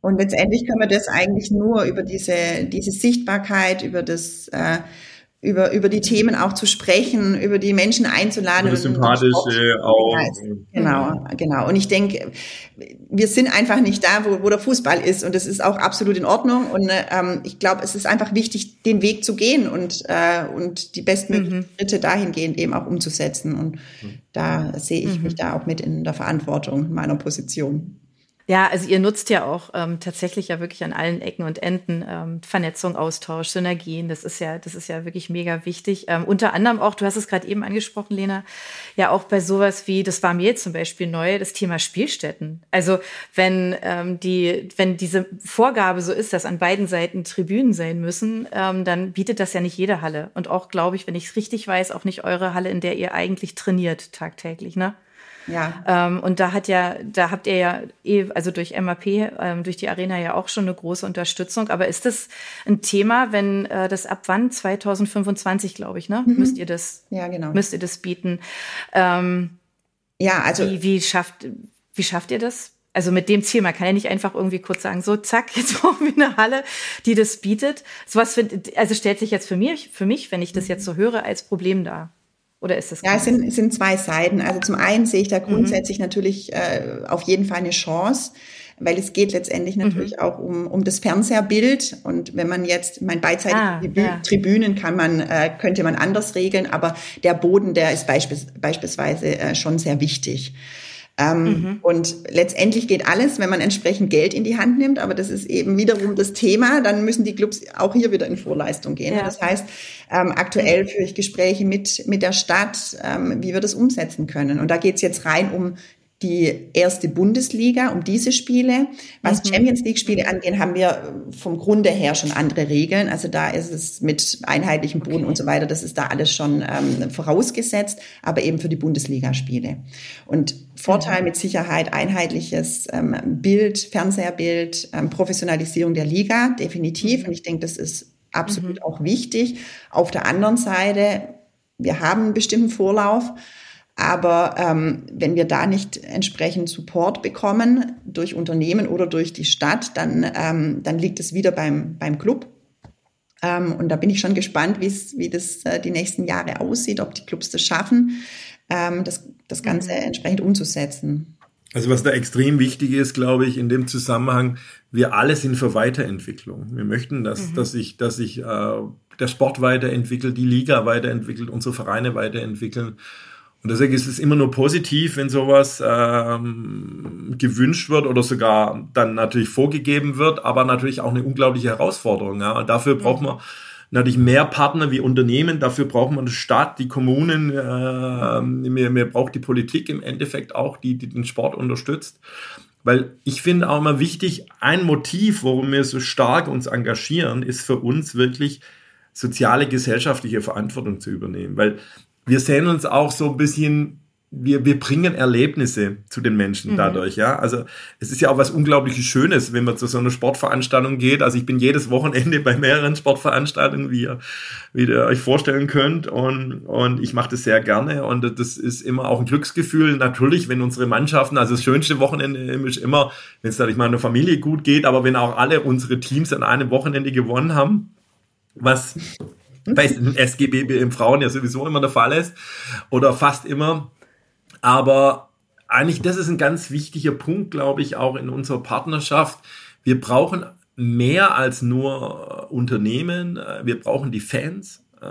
Und letztendlich können wir das eigentlich nur über diese, diese Sichtbarkeit, über das äh, über, über die Themen auch zu sprechen, über die Menschen einzuladen. Das Sympathische auch. Genau, genau. Und ich denke, wir sind einfach nicht da, wo, wo der Fußball ist. Und das ist auch absolut in Ordnung. Und ähm, ich glaube, es ist einfach wichtig, den Weg zu gehen und, äh, und die bestmöglichen mhm. Schritte dahingehend eben auch umzusetzen. Und mhm. da sehe ich mhm. mich da auch mit in der Verantwortung meiner Position. Ja, also ihr nutzt ja auch ähm, tatsächlich ja wirklich an allen Ecken und Enden ähm, Vernetzung, Austausch, Synergien. Das ist ja, das ist ja wirklich mega wichtig. Ähm, unter anderem auch, du hast es gerade eben angesprochen, Lena, ja auch bei sowas wie, das war mir jetzt zum Beispiel neu, das Thema Spielstätten. Also wenn ähm, die, wenn diese Vorgabe so ist, dass an beiden Seiten Tribünen sein müssen, ähm, dann bietet das ja nicht jede Halle. Und auch, glaube ich, wenn ich es richtig weiß, auch nicht eure Halle, in der ihr eigentlich trainiert tagtäglich, ne? Ja. Ähm, und da hat ja, da habt ihr ja, eh, also durch MAP, ähm, durch die Arena ja auch schon eine große Unterstützung. Aber ist das ein Thema, wenn äh, das ab wann? 2025, glaube ich, ne? Mhm. Müsst ihr das, ja, genau. müsst ihr das bieten? Ähm, ja, also. Wie, wie schafft, wie schafft ihr das? Also mit dem Ziel, man kann ja nicht einfach irgendwie kurz sagen, so zack, jetzt brauchen wir eine Halle, die das bietet. Sowas, für, also stellt sich jetzt für mich, für mich, wenn ich das jetzt so höre, als Problem dar. Oder ist das? Ja, es sind, es sind zwei Seiten. Also zum einen sehe ich da mhm. grundsätzlich mhm. natürlich äh, auf jeden Fall eine Chance, weil es geht letztendlich mhm. natürlich auch um, um das Fernseherbild. Und wenn man jetzt, mein beidseitige ah, ja. Tribünen kann man, äh, könnte man anders regeln, aber der Boden, der ist beispiels, beispielsweise äh, schon sehr wichtig. Ähm, mhm. Und letztendlich geht alles, wenn man entsprechend Geld in die Hand nimmt, aber das ist eben wiederum das Thema, dann müssen die Clubs auch hier wieder in Vorleistung gehen. Ja. Das heißt, ähm, aktuell führe ich Gespräche mit, mit der Stadt, ähm, wie wir das umsetzen können. Und da geht es jetzt rein um die erste Bundesliga, um diese Spiele. Was mhm. Champions League Spiele angeht, haben wir vom Grunde her schon andere Regeln. Also da ist es mit einheitlichem Boden okay. und so weiter, das ist da alles schon ähm, vorausgesetzt, aber eben für die Bundesligaspiele. Und Vorteil mhm. mit Sicherheit einheitliches ähm, Bild, Fernseherbild, ähm, Professionalisierung der Liga, definitiv. Mhm. Und ich denke, das ist absolut mhm. auch wichtig. Auf der anderen Seite, wir haben einen bestimmten Vorlauf. Aber ähm, wenn wir da nicht entsprechend Support bekommen durch Unternehmen oder durch die Stadt, dann, ähm, dann liegt es wieder beim, beim Club. Ähm, und da bin ich schon gespannt, wie das äh, die nächsten Jahre aussieht, ob die Clubs das schaffen, ähm, das, das Ganze mhm. entsprechend umzusetzen. Also was da extrem wichtig ist, glaube ich, in dem Zusammenhang, wir alle sind für Weiterentwicklung. Wir möchten, dass, mhm. dass sich, dass sich äh, der Sport weiterentwickelt, die Liga weiterentwickelt, unsere Vereine weiterentwickeln. Und deswegen ist es immer nur positiv, wenn sowas ähm, gewünscht wird oder sogar dann natürlich vorgegeben wird, aber natürlich auch eine unglaubliche Herausforderung. Ja. Und dafür braucht man natürlich mehr Partner wie Unternehmen, dafür braucht man die Stadt, die Kommunen, äh, mir, mir braucht die Politik im Endeffekt auch, die, die den Sport unterstützt. Weil ich finde auch immer wichtig, ein Motiv, warum wir so stark uns engagieren, ist für uns wirklich soziale, gesellschaftliche Verantwortung zu übernehmen. Weil wir sehen uns auch so ein bisschen wir, wir bringen Erlebnisse zu den Menschen mhm. dadurch, ja. Also es ist ja auch was unglaublich Schönes, wenn man zu so einer Sportveranstaltung geht. Also ich bin jedes Wochenende bei mehreren Sportveranstaltungen, wie ihr, wie ihr euch vorstellen könnt. Und, und ich mache das sehr gerne. Und das ist immer auch ein Glücksgefühl. Natürlich, wenn unsere Mannschaften, also das schönste Wochenende ist immer, wenn es dadurch meiner Familie gut geht, aber wenn auch alle unsere Teams an einem Wochenende gewonnen haben, was bei SGB im Frauen ja sowieso immer der Fall ist oder fast immer, aber eigentlich, das ist ein ganz wichtiger Punkt, glaube ich, auch in unserer Partnerschaft. Wir brauchen mehr als nur Unternehmen. Wir brauchen die Fans äh,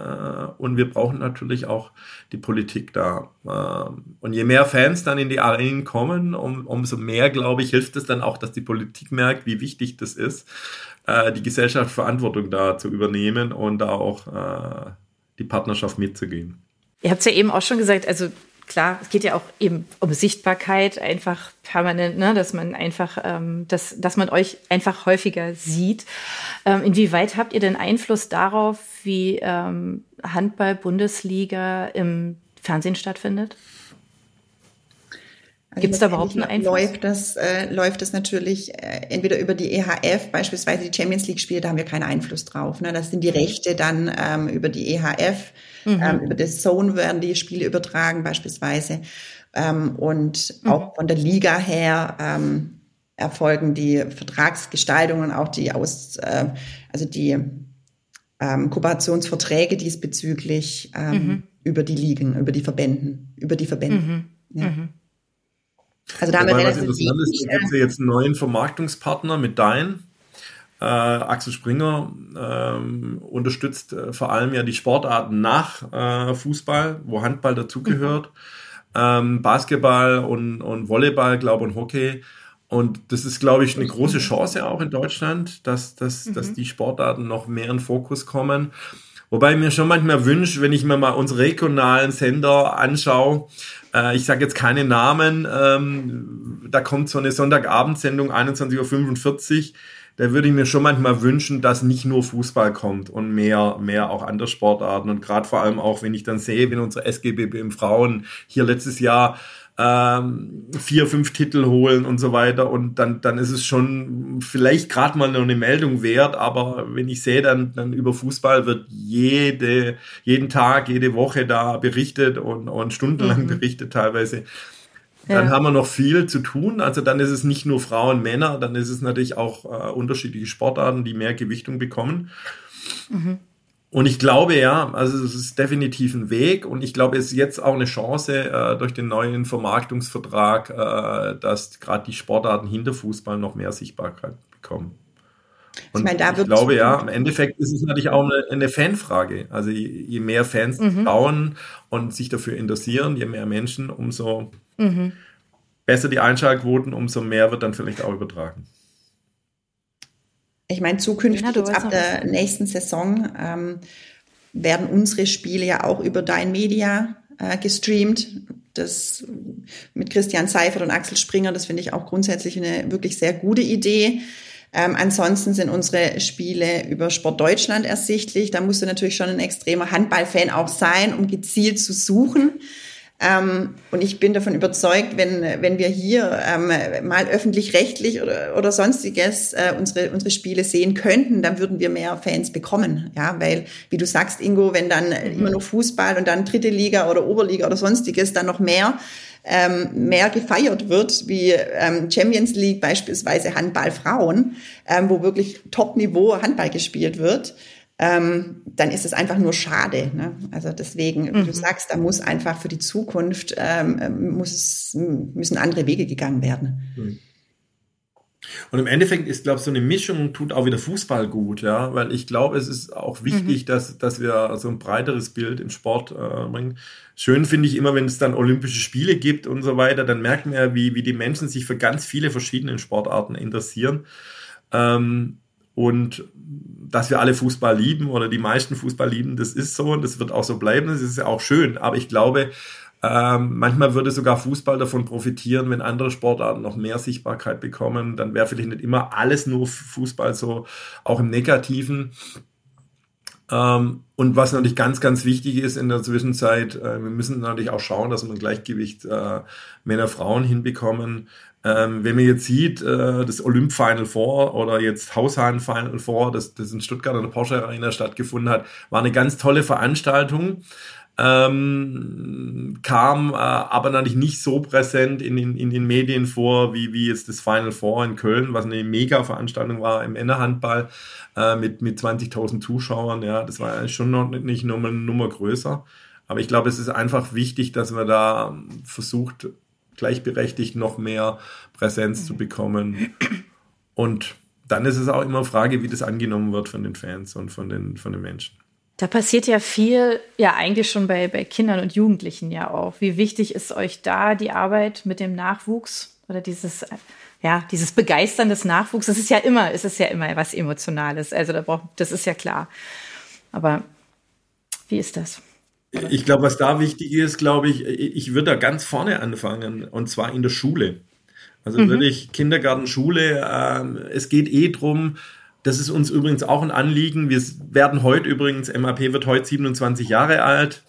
und wir brauchen natürlich auch die Politik da. Ähm, und je mehr Fans dann in die Arenen kommen, um, umso mehr, glaube ich, hilft es dann auch, dass die Politik merkt, wie wichtig das ist, äh, die Gesellschaftsverantwortung da zu übernehmen und da auch äh, die Partnerschaft mitzugehen. Ihr habt es ja eben auch schon gesagt, also klar, es geht ja auch eben um Sichtbarkeit, einfach permanent, ne, dass man einfach, ähm, dass, dass man euch einfach häufiger sieht. Ähm, inwieweit habt ihr denn Einfluss darauf, wie ähm, Handball-Bundesliga im Fernsehen stattfindet? Also Gibt es da überhaupt einen Einfluss? Läuft das, äh, läuft das natürlich äh, entweder über die EHF, beispielsweise die Champions League-Spiele, da haben wir keinen Einfluss drauf. Ne? Das sind die mhm. Rechte dann ähm, über die EHF, mhm. ähm, über das Zone werden die Spiele übertragen beispielsweise. Ähm, und mhm. auch von der Liga her ähm, erfolgen die Vertragsgestaltungen, auch die aus, äh, also die ähm, Kooperationsverträge diesbezüglich ähm, mhm. über die Ligen, über die Verbänden, über die Verbände. Mhm. Ja. Mhm. Also da haben wir relativ interessant ist, du hast ja jetzt einen neuen Vermarktungspartner mit Dein. Äh, Axel Springer ähm, unterstützt äh, vor allem ja die Sportarten nach äh, Fußball, wo Handball dazugehört, mhm. ähm, Basketball und, und Volleyball, glaube und Hockey. Und das ist, glaube ich, eine große Chance auch in Deutschland, dass, dass, mhm. dass die Sportarten noch mehr in Fokus kommen. Wobei ich mir schon manchmal wünsche, wenn ich mir mal unsere regionalen Sender anschaue, äh, ich sage jetzt keine Namen, ähm, da kommt so eine Sonntagabendsendung 21.45 Uhr, da würde ich mir schon manchmal wünschen, dass nicht nur Fußball kommt und mehr, mehr auch andere Sportarten. Und gerade vor allem auch, wenn ich dann sehe, wenn unsere SGBB im Frauen hier letztes Jahr ähm, vier, fünf Titel holen und so weiter. Und dann, dann ist es schon vielleicht gerade mal eine Meldung wert, aber wenn ich sehe, dann, dann über Fußball wird jede, jeden Tag, jede Woche da berichtet und, und stundenlang mhm. berichtet teilweise. Dann ja. haben wir noch viel zu tun. Also dann ist es nicht nur Frauen, Männer, dann ist es natürlich auch äh, unterschiedliche Sportarten, die mehr Gewichtung bekommen. Mhm. Und ich glaube ja, also es ist definitiv ein Weg und ich glaube, es ist jetzt auch eine Chance äh, durch den neuen Vermarktungsvertrag, äh, dass gerade die Sportarten hinter Fußball noch mehr Sichtbarkeit bekommen. Und ich, meine, da ich glaube ja, im Endeffekt ist es natürlich auch eine, eine Fanfrage. Also je, je mehr Fans mhm. bauen und sich dafür interessieren, je mehr Menschen, umso mhm. besser die Einschaltquoten, umso mehr wird dann vielleicht auch übertragen. Ich meine, zukünftig ja, ab der nächsten Saison ähm, werden unsere Spiele ja auch über Dein Media äh, gestreamt. Das mit Christian Seifert und Axel Springer, das finde ich auch grundsätzlich eine wirklich sehr gute Idee. Ähm, ansonsten sind unsere Spiele über Sport Deutschland ersichtlich. Da musst du natürlich schon ein extremer Handballfan auch sein, um gezielt zu suchen. Ähm, und ich bin davon überzeugt, wenn, wenn wir hier ähm, mal öffentlich-rechtlich oder, oder sonstiges äh, unsere, unsere Spiele sehen könnten, dann würden wir mehr Fans bekommen. Ja, weil, wie du sagst, Ingo, wenn dann mhm. immer nur Fußball und dann dritte Liga oder Oberliga oder sonstiges dann noch mehr ähm, mehr gefeiert wird, wie ähm, Champions League beispielsweise Handball Frauen, ähm, wo wirklich Top-Niveau Handball gespielt wird, ähm, dann ist es einfach nur schade. Ne? Also deswegen, mhm. wie du sagst, da muss einfach für die Zukunft ähm, muss, müssen andere Wege gegangen werden. Mhm. Und im Endeffekt ist, glaube ich, so eine Mischung tut auch wieder Fußball gut, ja, weil ich glaube, es ist auch wichtig, mhm. dass, dass wir so ein breiteres Bild im Sport äh, bringen. Schön finde ich immer, wenn es dann Olympische Spiele gibt und so weiter, dann merkt man ja, wie, wie die Menschen sich für ganz viele verschiedene Sportarten interessieren. Ähm, und dass wir alle Fußball lieben oder die meisten Fußball lieben, das ist so und das wird auch so bleiben. Das ist ja auch schön. Aber ich glaube, Ähm, manchmal würde sogar Fußball davon profitieren, wenn andere Sportarten noch mehr Sichtbarkeit bekommen. Dann wäre vielleicht nicht immer alles nur Fußball so, auch im Negativen. Ähm, und was natürlich ganz, ganz wichtig ist in der Zwischenzeit, äh, wir müssen natürlich auch schauen, dass wir ein Gleichgewicht äh, Männer-Frauen hinbekommen. Ähm, wenn man jetzt sieht, äh, das Olymp Final Four oder jetzt Haushalten Final Four, das, das in Stuttgart an der Porsche Arena stattgefunden hat, war eine ganz tolle Veranstaltung. Ähm, kam äh, aber natürlich nicht so präsent in den, in den Medien vor, wie, wie jetzt das Final Four in Köln, was eine Mega-Veranstaltung war im Männerhandball äh, mit, mit 20.000 Zuschauern. Ja, das war schon noch nicht nur eine Nummer größer. Aber ich glaube, es ist einfach wichtig, dass man da versucht, gleichberechtigt noch mehr Präsenz zu bekommen. Und dann ist es auch immer eine Frage, wie das angenommen wird von den Fans und von den, von den Menschen. Da passiert ja viel, ja eigentlich schon bei, bei Kindern und Jugendlichen ja auch. Wie wichtig ist euch da die Arbeit mit dem Nachwuchs oder dieses, ja, dieses Begeistern des Nachwuchs? Das ist ja immer, es ist ja immer was Emotionales. Also da braucht, das ist ja klar. Aber wie ist das? Ich glaube, was da wichtig ist, glaube ich, ich würde da ganz vorne anfangen und zwar in der Schule. Also mhm. wirklich Kindergarten, Schule. Ähm, es geht eh drum. Das ist uns übrigens auch ein Anliegen. Wir werden heute übrigens, MAP wird heute 27 Jahre alt.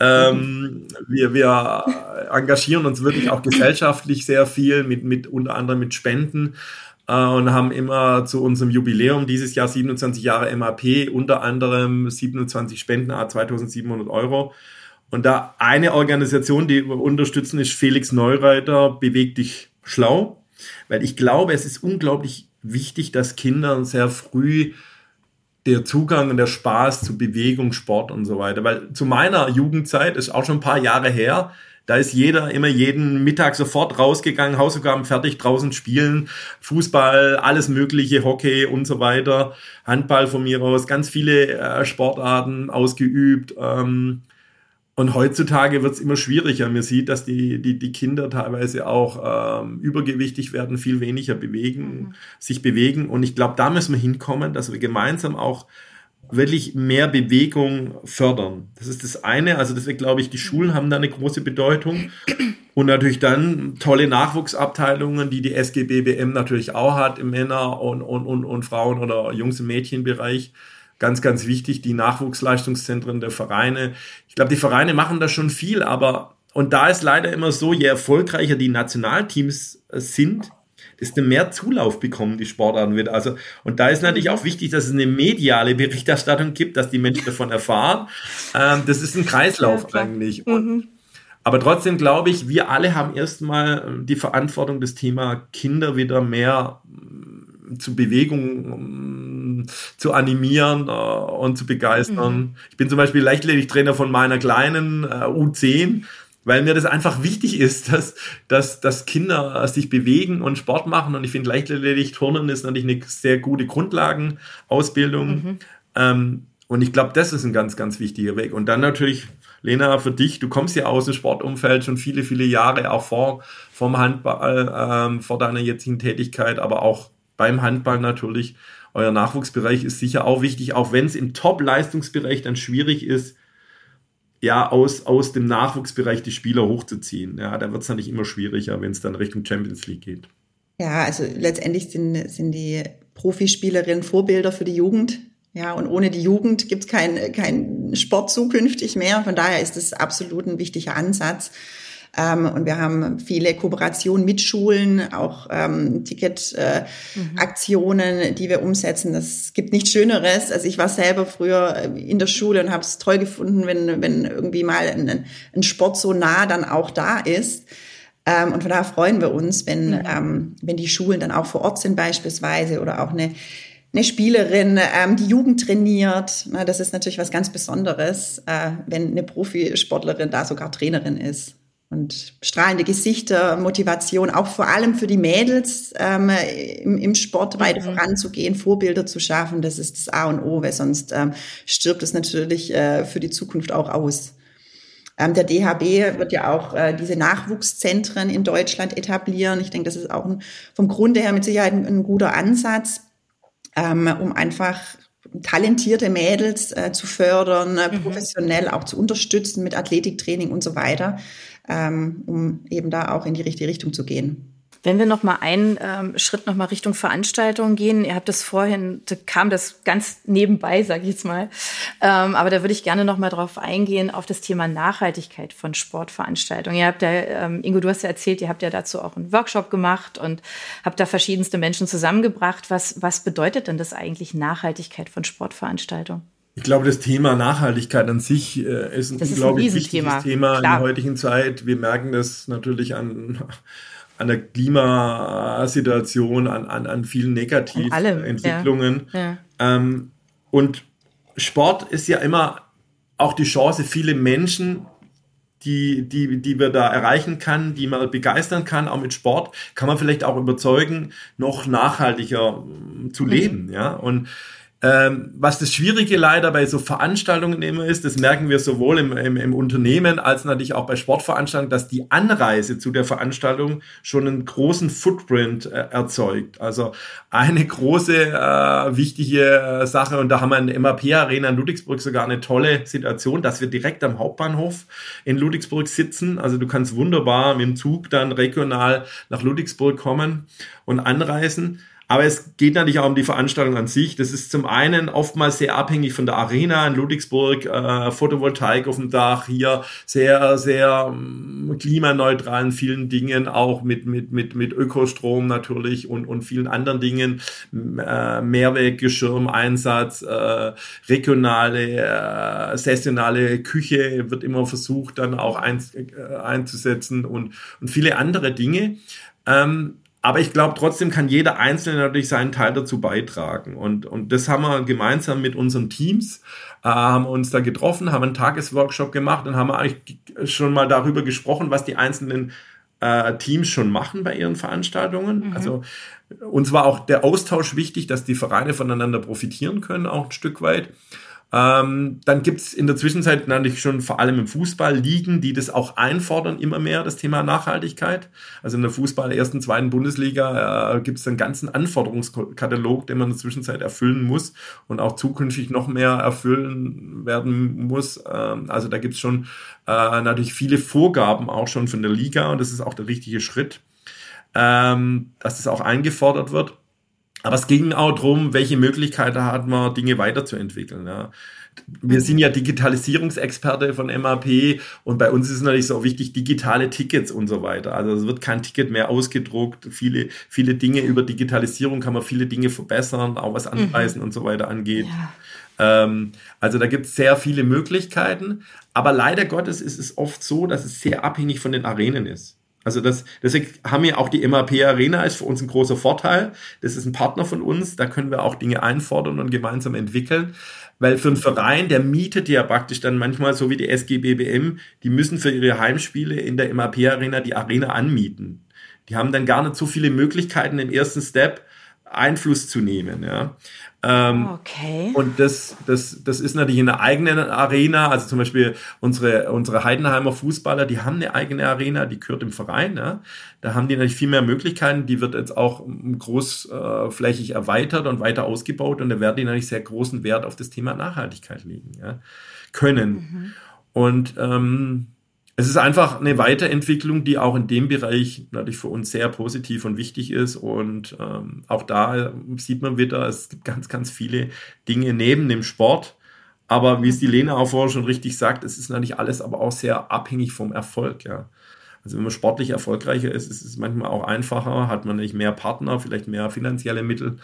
Ähm, wir, wir engagieren uns wirklich auch gesellschaftlich sehr viel mit, mit unter anderem mit Spenden und haben immer zu unserem Jubiläum dieses Jahr 27 Jahre MAP unter anderem 27 Spenden, 2700 Euro. Und da eine Organisation, die wir unterstützen, ist Felix Neureiter, Beweg dich schlau. Weil ich glaube, es ist unglaublich wichtig, dass Kinder sehr früh der Zugang und der Spaß zu Bewegung, Sport und so weiter. Weil zu meiner Jugendzeit, ist auch schon ein paar Jahre her, da ist jeder immer jeden Mittag sofort rausgegangen, Hausaufgaben fertig, draußen spielen, Fußball, alles mögliche, Hockey und so weiter, Handball von mir aus, ganz viele äh, Sportarten ausgeübt. Ähm, und heutzutage wird es immer schwieriger. Man sieht, dass die, die, die Kinder teilweise auch ähm, übergewichtig werden, viel weniger bewegen, mhm. sich bewegen. Und ich glaube, da müssen wir hinkommen, dass wir gemeinsam auch wirklich mehr Bewegung fördern. Das ist das eine. Also deswegen glaube ich, die Schulen haben da eine große Bedeutung. Und natürlich dann tolle Nachwuchsabteilungen, die die SGBBM natürlich auch hat im Männer- und, und, und, und Frauen- oder Jungs- und Mädchenbereich. Ganz, ganz wichtig, die Nachwuchsleistungszentren der Vereine. Ich glaube, die Vereine machen da schon viel, aber und da ist leider immer so, je erfolgreicher die Nationalteams sind, desto mehr Zulauf bekommen die Sportarten wieder. Also, und da ist natürlich auch wichtig, dass es eine mediale Berichterstattung gibt, dass die Menschen davon erfahren. Ähm, das ist ein Kreislauf ja, eigentlich. Mhm. Aber trotzdem glaube ich, wir alle haben erstmal die Verantwortung, das Thema Kinder wieder mehr ähm, zu Bewegung um, zu animieren uh, und zu begeistern. Mhm. Ich bin zum Beispiel Leichtathletik-Trainer von meiner kleinen uh, U10 weil mir das einfach wichtig ist, dass, dass, dass Kinder sich bewegen und Sport machen. Und ich finde, Leichtathletik, Turnen ist natürlich eine sehr gute Grundlagenausbildung. Mhm. Ähm, und ich glaube, das ist ein ganz, ganz wichtiger Weg. Und dann natürlich, Lena, für dich, du kommst ja aus dem Sportumfeld schon viele, viele Jahre, auch vor vom Handball, ähm, vor deiner jetzigen Tätigkeit, aber auch beim Handball natürlich. Euer Nachwuchsbereich ist sicher auch wichtig, auch wenn es im Top-Leistungsbereich dann schwierig ist, ja, aus, aus dem Nachwuchsbereich die Spieler hochzuziehen. Ja, da wird es dann nicht immer schwieriger, wenn es dann Richtung Champions League geht. Ja, also letztendlich sind, sind die Profispielerinnen Vorbilder für die Jugend. Ja, und ohne die Jugend gibt es keinen kein Sport zukünftig mehr. Von daher ist es absolut ein wichtiger Ansatz. Ähm, und wir haben viele Kooperationen mit Schulen, auch ähm, Ticketaktionen, äh, mhm. die wir umsetzen. Das gibt nichts Schöneres. Also ich war selber früher in der Schule und habe es toll gefunden, wenn, wenn irgendwie mal ein, ein Sport so nah dann auch da ist. Ähm, und von daher freuen wir uns, wenn, mhm. ähm, wenn die Schulen dann auch vor Ort sind beispielsweise oder auch eine eine Spielerin, ähm, die Jugend trainiert. Na, das ist natürlich was ganz Besonderes, äh, wenn eine Profisportlerin da sogar Trainerin ist und strahlende Gesichter, Motivation, auch vor allem für die Mädels ähm, im, im Sport weiter mhm. voranzugehen, Vorbilder zu schaffen, das ist das A und O, weil sonst ähm, stirbt es natürlich äh, für die Zukunft auch aus. Ähm, der DHB wird ja auch äh, diese Nachwuchszentren in Deutschland etablieren. Ich denke, das ist auch ein, vom Grunde her mit Sicherheit ein, ein guter Ansatz, ähm, um einfach talentierte Mädels äh, zu fördern, äh, mhm. professionell auch zu unterstützen mit Athletiktraining und so weiter, ähm, um eben da auch in die richtige Richtung zu gehen. Wenn wir noch mal einen ähm, Schritt noch mal Richtung Veranstaltung gehen, ihr habt das vorhin, da kam das ganz nebenbei, sage ich jetzt mal, ähm, aber da würde ich gerne noch mal drauf eingehen auf das Thema Nachhaltigkeit von Sportveranstaltungen. Ihr habt ja, ähm, Ingo, du hast ja erzählt, ihr habt ja dazu auch einen Workshop gemacht und habt da verschiedenste Menschen zusammengebracht. Was was bedeutet denn das eigentlich Nachhaltigkeit von Sportveranstaltungen? Ich glaube, das Thema Nachhaltigkeit an sich äh, ist das ist ein wichtiges Thema Klar. in der heutigen Zeit. Wir merken das natürlich an an der Klimasituation, an, an, an vielen Negativentwicklungen. Ja. Ja. Ähm, und Sport ist ja immer auch die Chance, viele Menschen, die, die, die wir da erreichen kann, die man begeistern kann, auch mit Sport, kann man vielleicht auch überzeugen, noch nachhaltiger zu mhm. leben. Mhm. Ja? Und ähm, was das Schwierige leider bei so Veranstaltungen immer ist, das merken wir sowohl im, im, im, Unternehmen als natürlich auch bei Sportveranstaltungen, dass die Anreise zu der Veranstaltung schon einen großen Footprint äh, erzeugt. Also eine große äh, wichtige äh, Sache und da haben wir in der MAP Arena in Ludwigsburg sogar eine tolle Situation, dass wir direkt am Hauptbahnhof in Ludwigsburg sitzen. Also du kannst wunderbar mit dem Zug dann regional nach Ludwigsburg kommen und anreisen. Aber es geht natürlich auch um die Veranstaltung an sich. Das ist zum einen oftmals sehr abhängig von der Arena in Ludwigsburg, äh, Photovoltaik auf dem Dach, hier sehr, sehr ähm, klimaneutral in vielen Dingen, auch mit, mit, mit, mit Ökostrom natürlich und, und vielen anderen Dingen, äh, Mehrweggeschirmeinsatz, äh, regionale, äh, saisonale Küche wird immer versucht dann auch ein, äh, einzusetzen und, und viele andere Dinge. Ähm, aber ich glaube, trotzdem kann jeder Einzelne natürlich seinen Teil dazu beitragen. Und, und das haben wir gemeinsam mit unseren Teams, äh, haben uns da getroffen, haben einen Tagesworkshop gemacht und haben eigentlich schon mal darüber gesprochen, was die einzelnen äh, Teams schon machen bei ihren Veranstaltungen. Mhm. Also uns war auch der Austausch wichtig, dass die Vereine voneinander profitieren können, auch ein Stück weit. Ähm, dann gibt's in der Zwischenzeit natürlich schon vor allem im Fußball Ligen, die das auch einfordern, immer mehr das Thema Nachhaltigkeit. Also in der Fußball ersten, zweiten Bundesliga äh, gibt's einen ganzen Anforderungskatalog, den man in der Zwischenzeit erfüllen muss und auch zukünftig noch mehr erfüllen werden muss. Ähm, also da gibt's schon äh, natürlich viele Vorgaben auch schon von der Liga und das ist auch der richtige Schritt, ähm, dass das auch eingefordert wird. Aber es ging auch darum, welche Möglichkeiten hat man, Dinge weiterzuentwickeln. Ja. Wir sind ja Digitalisierungsexperte von MAP und bei uns ist es natürlich so wichtig, digitale Tickets und so weiter. Also es wird kein Ticket mehr ausgedruckt. Viele, viele Dinge über Digitalisierung kann man viele Dinge verbessern, auch was Anreisen mhm. und so weiter angeht. Ja. Ähm, also da gibt es sehr viele Möglichkeiten. Aber leider Gottes ist es oft so, dass es sehr abhängig von den Arenen ist. Also das, deswegen haben wir auch die MAP Arena, ist für uns ein großer Vorteil. Das ist ein Partner von uns, da können wir auch Dinge einfordern und gemeinsam entwickeln. Weil für einen Verein, der mietet ja praktisch dann manchmal, so wie die SGBBM, die müssen für ihre Heimspiele in der MAP Arena die Arena anmieten. Die haben dann gar nicht so viele Möglichkeiten im ersten Step Einfluss zu nehmen. Ja. Ähm, okay. Und das, das, das ist natürlich in einer eigenen Arena. Also zum Beispiel unsere, unsere Heidenheimer Fußballer, die haben eine eigene Arena, die gehört im Verein. Ja. Da haben die natürlich viel mehr Möglichkeiten. Die wird jetzt auch großflächig erweitert und weiter ausgebaut. Und da werden die natürlich sehr großen Wert auf das Thema Nachhaltigkeit legen ja, können. Mhm. Und ähm, es ist einfach eine Weiterentwicklung, die auch in dem Bereich natürlich für uns sehr positiv und wichtig ist. Und ähm, auch da sieht man wieder, es gibt ganz, ganz viele Dinge neben dem Sport. Aber wie es die. Lena auch vorher schon richtig sagt, es ist natürlich alles aber auch sehr abhängig vom Erfolg, ja. Also wenn man sportlich erfolgreicher ist, ist es manchmal auch einfacher, hat man nicht mehr Partner, vielleicht mehr finanzielle Mittel.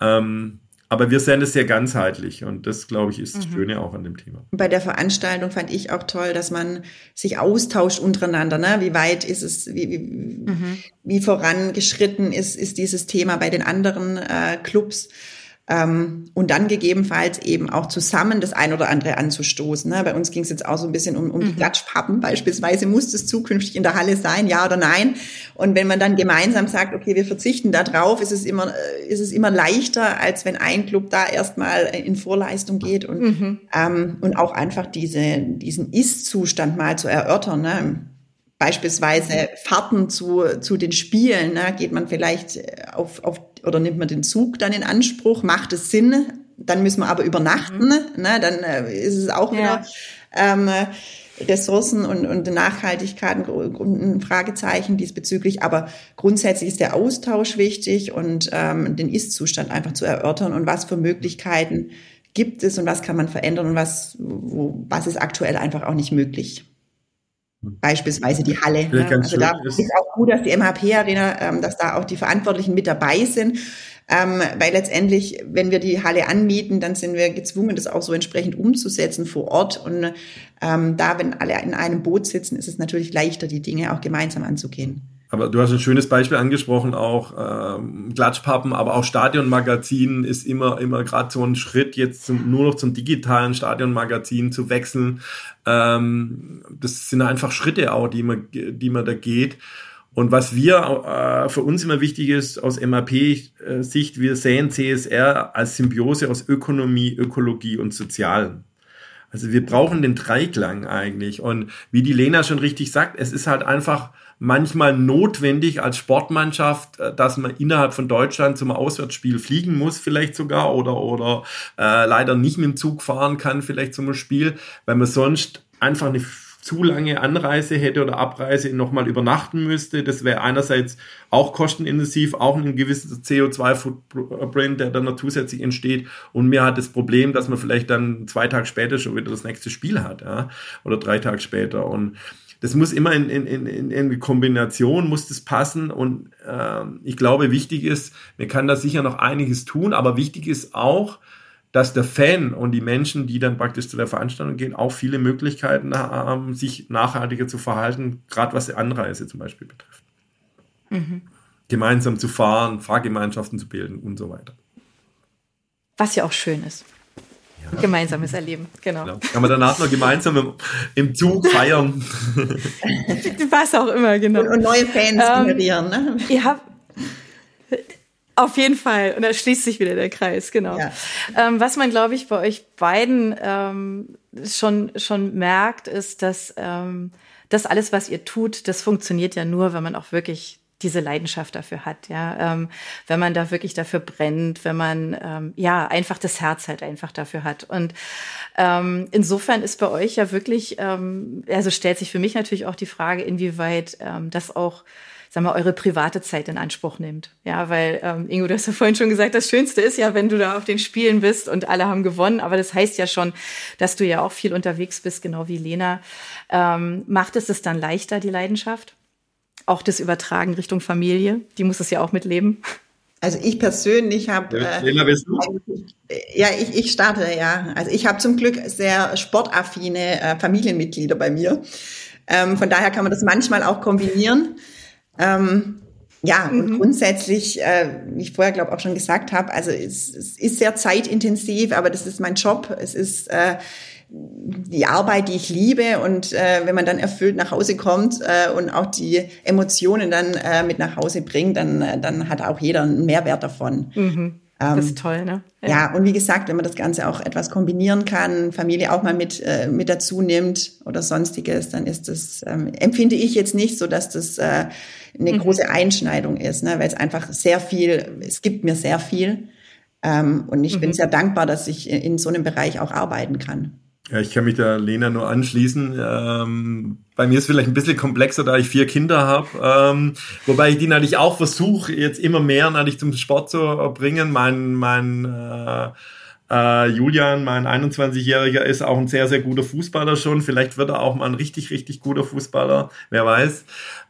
Ähm, aber wir sehen es sehr ganzheitlich und das, glaube ich, ist das mhm. Schöne auch an dem Thema. Bei der Veranstaltung fand ich auch toll, dass man sich austauscht untereinander. Ne? Wie weit ist es, wie, wie, mhm. wie vorangeschritten ist, ist dieses Thema bei den anderen äh, Clubs? Ähm, und dann gegebenenfalls eben auch zusammen das ein oder andere anzustoßen. Ne? Bei uns ging es jetzt auch so ein bisschen um, um die mhm. Klatschpappen beispielsweise. Muss es zukünftig in der Halle sein, ja oder nein? Und wenn man dann gemeinsam sagt, okay, wir verzichten da drauf, ist es immer, äh, ist es immer leichter, als wenn ein Club da erstmal in Vorleistung geht und, mhm. ähm, und auch einfach diese, diesen Ist-Zustand mal zu erörtern. Ne? Beispielsweise Fahrten zu, zu den Spielen, ne? geht man vielleicht auf, auf oder nimmt man den Zug dann in Anspruch? Macht es Sinn, dann müssen wir aber übernachten, mhm. ne? dann äh, ist es auch wieder ja. ähm, Ressourcen und, und Nachhaltigkeit ein Fragezeichen diesbezüglich. Aber grundsätzlich ist der Austausch wichtig und ähm, den Ist-Zustand einfach zu erörtern und was für Möglichkeiten gibt es und was kann man verändern und was, wo, was ist aktuell einfach auch nicht möglich. Beispielsweise die Halle. Ne? Also da ist auch gut, dass die MHP-Arena, ähm, dass da auch die Verantwortlichen mit dabei sind. Ähm, weil letztendlich, wenn wir die Halle anmieten, dann sind wir gezwungen, das auch so entsprechend umzusetzen vor Ort. Und ähm, da, wenn alle in einem Boot sitzen, ist es natürlich leichter, die Dinge auch gemeinsam anzugehen. Aber du hast ein schönes Beispiel angesprochen, auch ähm, Klatschpappen, aber auch Stadionmagazin ist immer, immer gerade so ein Schritt, jetzt zum, nur noch zum digitalen Stadionmagazin zu wechseln. Ähm, das sind einfach Schritte auch, die man, die man da geht. Und was wir äh, für uns immer wichtig ist aus MAP-Sicht, wir sehen CSR als Symbiose aus Ökonomie, Ökologie und Sozialen. Also wir brauchen den Dreiklang eigentlich. Und wie die Lena schon richtig sagt, es ist halt einfach manchmal notwendig als Sportmannschaft, äh, dass man innerhalb von Deutschland zum Auswärtsspiel fliegen muss, vielleicht sogar, oder, oder äh, leider nicht mit dem Zug fahren kann, vielleicht zum Spiel, weil man sonst einfach eine zu lange Anreise hätte oder Abreise nochmal übernachten müsste. Das wäre einerseits auch kostenintensiv, auch ein gewisses CO2-Footprint, der dann noch zusätzlich entsteht. Und mir hat das Problem, dass man vielleicht dann zwei Tage später schon wieder das nächste Spiel hat, ja, oder drei Tage später. Und das muss immer in, in, in, in Kombination muss das passen und äh, ich glaube, wichtig ist, man kann da sicher noch einiges tun, aber wichtig ist auch, dass der Fan und die Menschen, die dann praktisch zu der Veranstaltung gehen, auch viele Möglichkeiten haben, sich nachhaltiger zu verhalten, gerade was die Anreise zum Beispiel betrifft. Mhm. Gemeinsam zu fahren, Fahrgemeinschaften zu bilden und so weiter. Was ja auch schön ist. Ja. Gemeinsames Erleben, genau. genau. Kann man danach noch gemeinsam im, im Zug feiern. Was auch immer, genau. Und, und neue Fans ähm, generieren. Ne? Ihr habt, auf jeden Fall. Und da schließt sich wieder der Kreis, genau. Ja. Ähm, was man, glaube ich, bei euch beiden ähm, schon, schon merkt, ist, dass ähm, das alles, was ihr tut, das funktioniert ja nur, wenn man auch wirklich diese Leidenschaft dafür hat, ja, ähm, wenn man da wirklich dafür brennt, wenn man ähm, ja einfach das Herz halt einfach dafür hat. Und ähm, insofern ist bei euch ja wirklich, ähm, also stellt sich für mich natürlich auch die Frage, inwieweit ähm, das auch sag mal, eure private Zeit in Anspruch nimmt. Ja, weil, ähm, Ingo, du hast ja vorhin schon gesagt, das Schönste ist ja, wenn du da auf den Spielen bist und alle haben gewonnen. Aber das heißt ja schon, dass du ja auch viel unterwegs bist, genau wie Lena. Ähm, macht es es dann leichter, die Leidenschaft? Auch das Übertragen Richtung Familie, die muss es ja auch mitleben. Also ich persönlich habe. Äh, du? Ja, ich, ich starte, ja. Also ich habe zum Glück sehr sportaffine äh, Familienmitglieder bei mir. Ähm, von daher kann man das manchmal auch kombinieren. Ähm, ja, mhm. und grundsätzlich, äh, wie ich vorher glaube auch schon gesagt habe, also es, es, ist sehr zeitintensiv, aber das ist mein Job. Es ist äh, die Arbeit, die ich liebe und äh, wenn man dann erfüllt nach Hause kommt äh, und auch die Emotionen dann äh, mit nach Hause bringt, dann, äh, dann hat auch jeder einen Mehrwert davon. Mhm. Ähm, das ist toll, ne? Ja. ja. und wie gesagt, wenn man das Ganze auch etwas kombinieren kann, Familie auch mal mit, äh, mit dazu nimmt oder sonstiges, dann ist das, ähm, empfinde ich jetzt nicht so, dass das äh, eine mhm. große Einschneidung ist, ne? weil es einfach sehr viel, es gibt mir sehr viel. Ähm, und ich mhm. bin sehr dankbar, dass ich in so einem Bereich auch arbeiten kann. Ja, ich kann mich da Lena nur anschließen. Ähm, bei mir ist vielleicht ein bisschen komplexer, da ich vier Kinder habe. Ähm, wobei ich die natürlich auch versuche, jetzt immer mehr natürlich zum Sport zu bringen. Mein, mein äh, äh, Julian, mein 21-Jähriger, ist auch ein sehr, sehr guter Fußballer schon. Vielleicht wird er auch mal ein richtig, richtig guter Fußballer, wer weiß.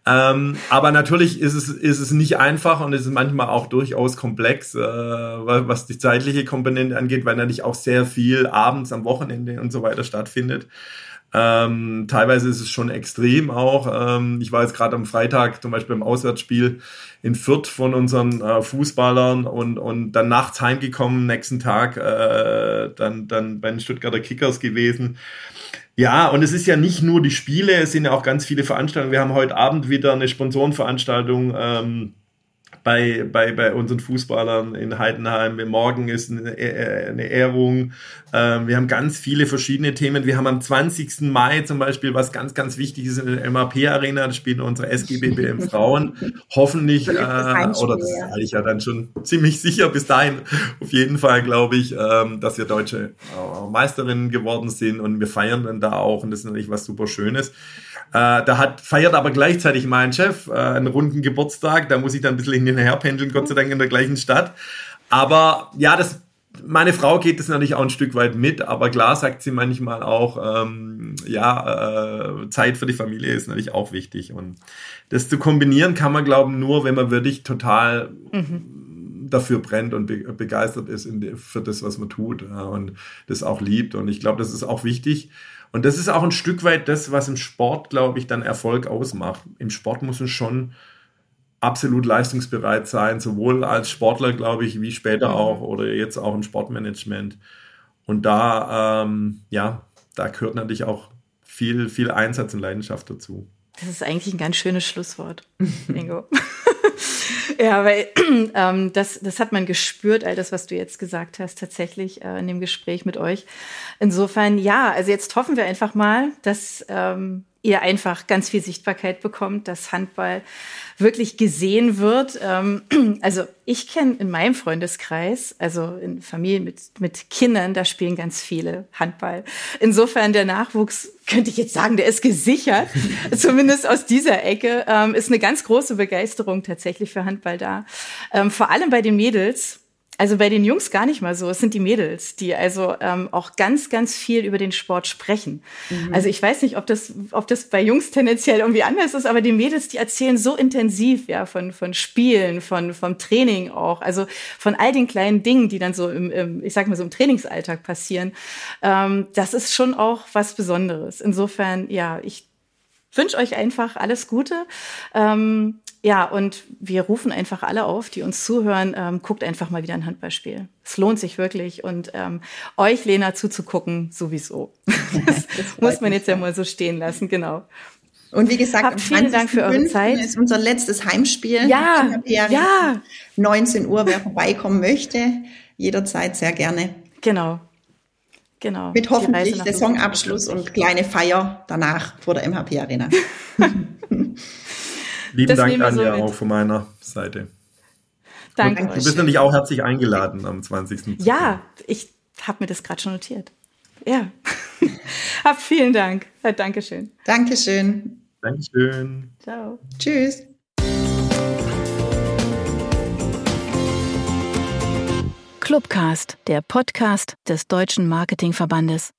Ähm, aber natürlich ist es, ist es nicht einfach und es ist manchmal auch durchaus komplex, äh, was die zeitliche Komponente angeht, weil natürlich auch sehr viel abends am Wochenende und so weiter stattfindet. Ähm, teilweise ist es schon extrem auch. Ähm, ich war jetzt gerade am Freitag zum Beispiel im Auswärtsspiel in Fürth von unseren äh, Fußballern und, und dann nachts heimgekommen, nächsten Tag äh, dann, dann bei den Stuttgarter Kickers gewesen. Ja, und es ist ja nicht nur die Spiele, es sind ja auch ganz viele Veranstaltungen. Wir haben heute Abend wieder eine Sponsorenveranstaltung. Ähm, bei, bei, bei unseren Fußballern in Heidenheim. Morgen ist eine, äh, eine Ehrung. Ähm, wir haben ganz viele verschiedene Themen. Wir haben am 20. Mai zum Beispiel was ganz, ganz Wichtiges in der MAP-Arena. Da spielen unsere SGBBM Frauen. Hoffentlich, äh, oder das ist eigentlich ja dann schon ziemlich sicher bis dahin. Auf jeden Fall glaube ich, ähm, dass wir deutsche äh, Meisterinnen geworden sind und wir feiern dann da auch und das ist natürlich was super Schönes. Äh, da hat, feiert aber gleichzeitig mein Chef äh, einen runden Geburtstag. Da muss ich dann ein bisschen hinterher pendeln, Gott sei Dank in der gleichen Stadt. Aber ja, das, meine Frau geht das natürlich auch ein Stück weit mit, aber klar sagt sie manchmal auch, ähm, ja, äh, Zeit für die Familie ist natürlich auch wichtig. Und das zu kombinieren kann man, glauben, nur, wenn man wirklich total mhm. dafür brennt und be begeistert ist für das, was man tut ja, und das auch liebt. Und ich glaube, das ist auch wichtig. Und das ist auch ein Stück weit das, was im Sport, glaube ich, dann Erfolg ausmacht. Im Sport muss es schon absolut leistungsbereit sein, sowohl als Sportler, glaube ich, wie später mhm. auch oder jetzt auch im Sportmanagement. Und da, ähm, ja, da gehört natürlich auch viel, viel Einsatz und Leidenschaft dazu. Das ist eigentlich ein ganz schönes Schlusswort. Bingo. ja, weil ähm, das, das hat man gespürt, all das, was du jetzt gesagt hast, tatsächlich äh, in dem Gespräch mit euch. Insofern, ja, also jetzt hoffen wir einfach mal, dass ähm, ihr einfach ganz viel Sichtbarkeit bekommt, dass Handball wirklich gesehen wird. Ähm, also ich kenne in meinem Freundeskreis, also in Familien mit, mit Kindern, da spielen ganz viele Handball. Insofern der Nachwuchs, könnte ich jetzt sagen, der ist gesichert. Zumindest aus dieser Ecke ähm, ist eine ganz große Begeisterung tatsächlich für Handball da. Ähm, vor allem bei den Mädels also bei den Jungs gar nicht mal so. Es sind die Mädels, die also ähm, auch ganz, ganz viel über den Sport sprechen. Mhm. Also ich weiß nicht, ob das, ob das bei Jungs tendenziell irgendwie anders ist, aber die Mädels, die erzählen so intensiv, ja, von, von Spielen, von, vom Training auch, also von all den kleinen Dingen, die dann so im, im ich sag mal so im Trainingsalltag passieren. Ähm, das ist schon auch was Besonderes. Insofern, ja, ich wünsche euch einfach alles Gute. Ähm, ja, und wir rufen einfach alle auf, die uns zuhören, ähm, guckt einfach mal wieder ein Handballspiel. Es lohnt sich wirklich und ähm, euch, Lena, zuzugucken, sowieso. Das, das muss man jetzt ja mal so stehen lassen, genau. Und wie gesagt, Habt vielen Dank für eure Zeit. ist unser letztes Heimspiel. Ja, ja. 19 Uhr, wer vorbeikommen möchte, jederzeit sehr gerne. Genau. Genau. Mit hoffentlich Saisonabschluss und kleine Feier danach vor der MHP Arena. Lieben das Dank, Anja, so auch von meiner Seite. Danke. Und du bist natürlich auch herzlich eingeladen am 20. Ja, ich habe mir das gerade schon notiert. Ja. Hab vielen Dank. Dankeschön. Dankeschön. Dankeschön. Ciao. Tschüss. Clubcast, der Podcast des Deutschen Marketingverbandes.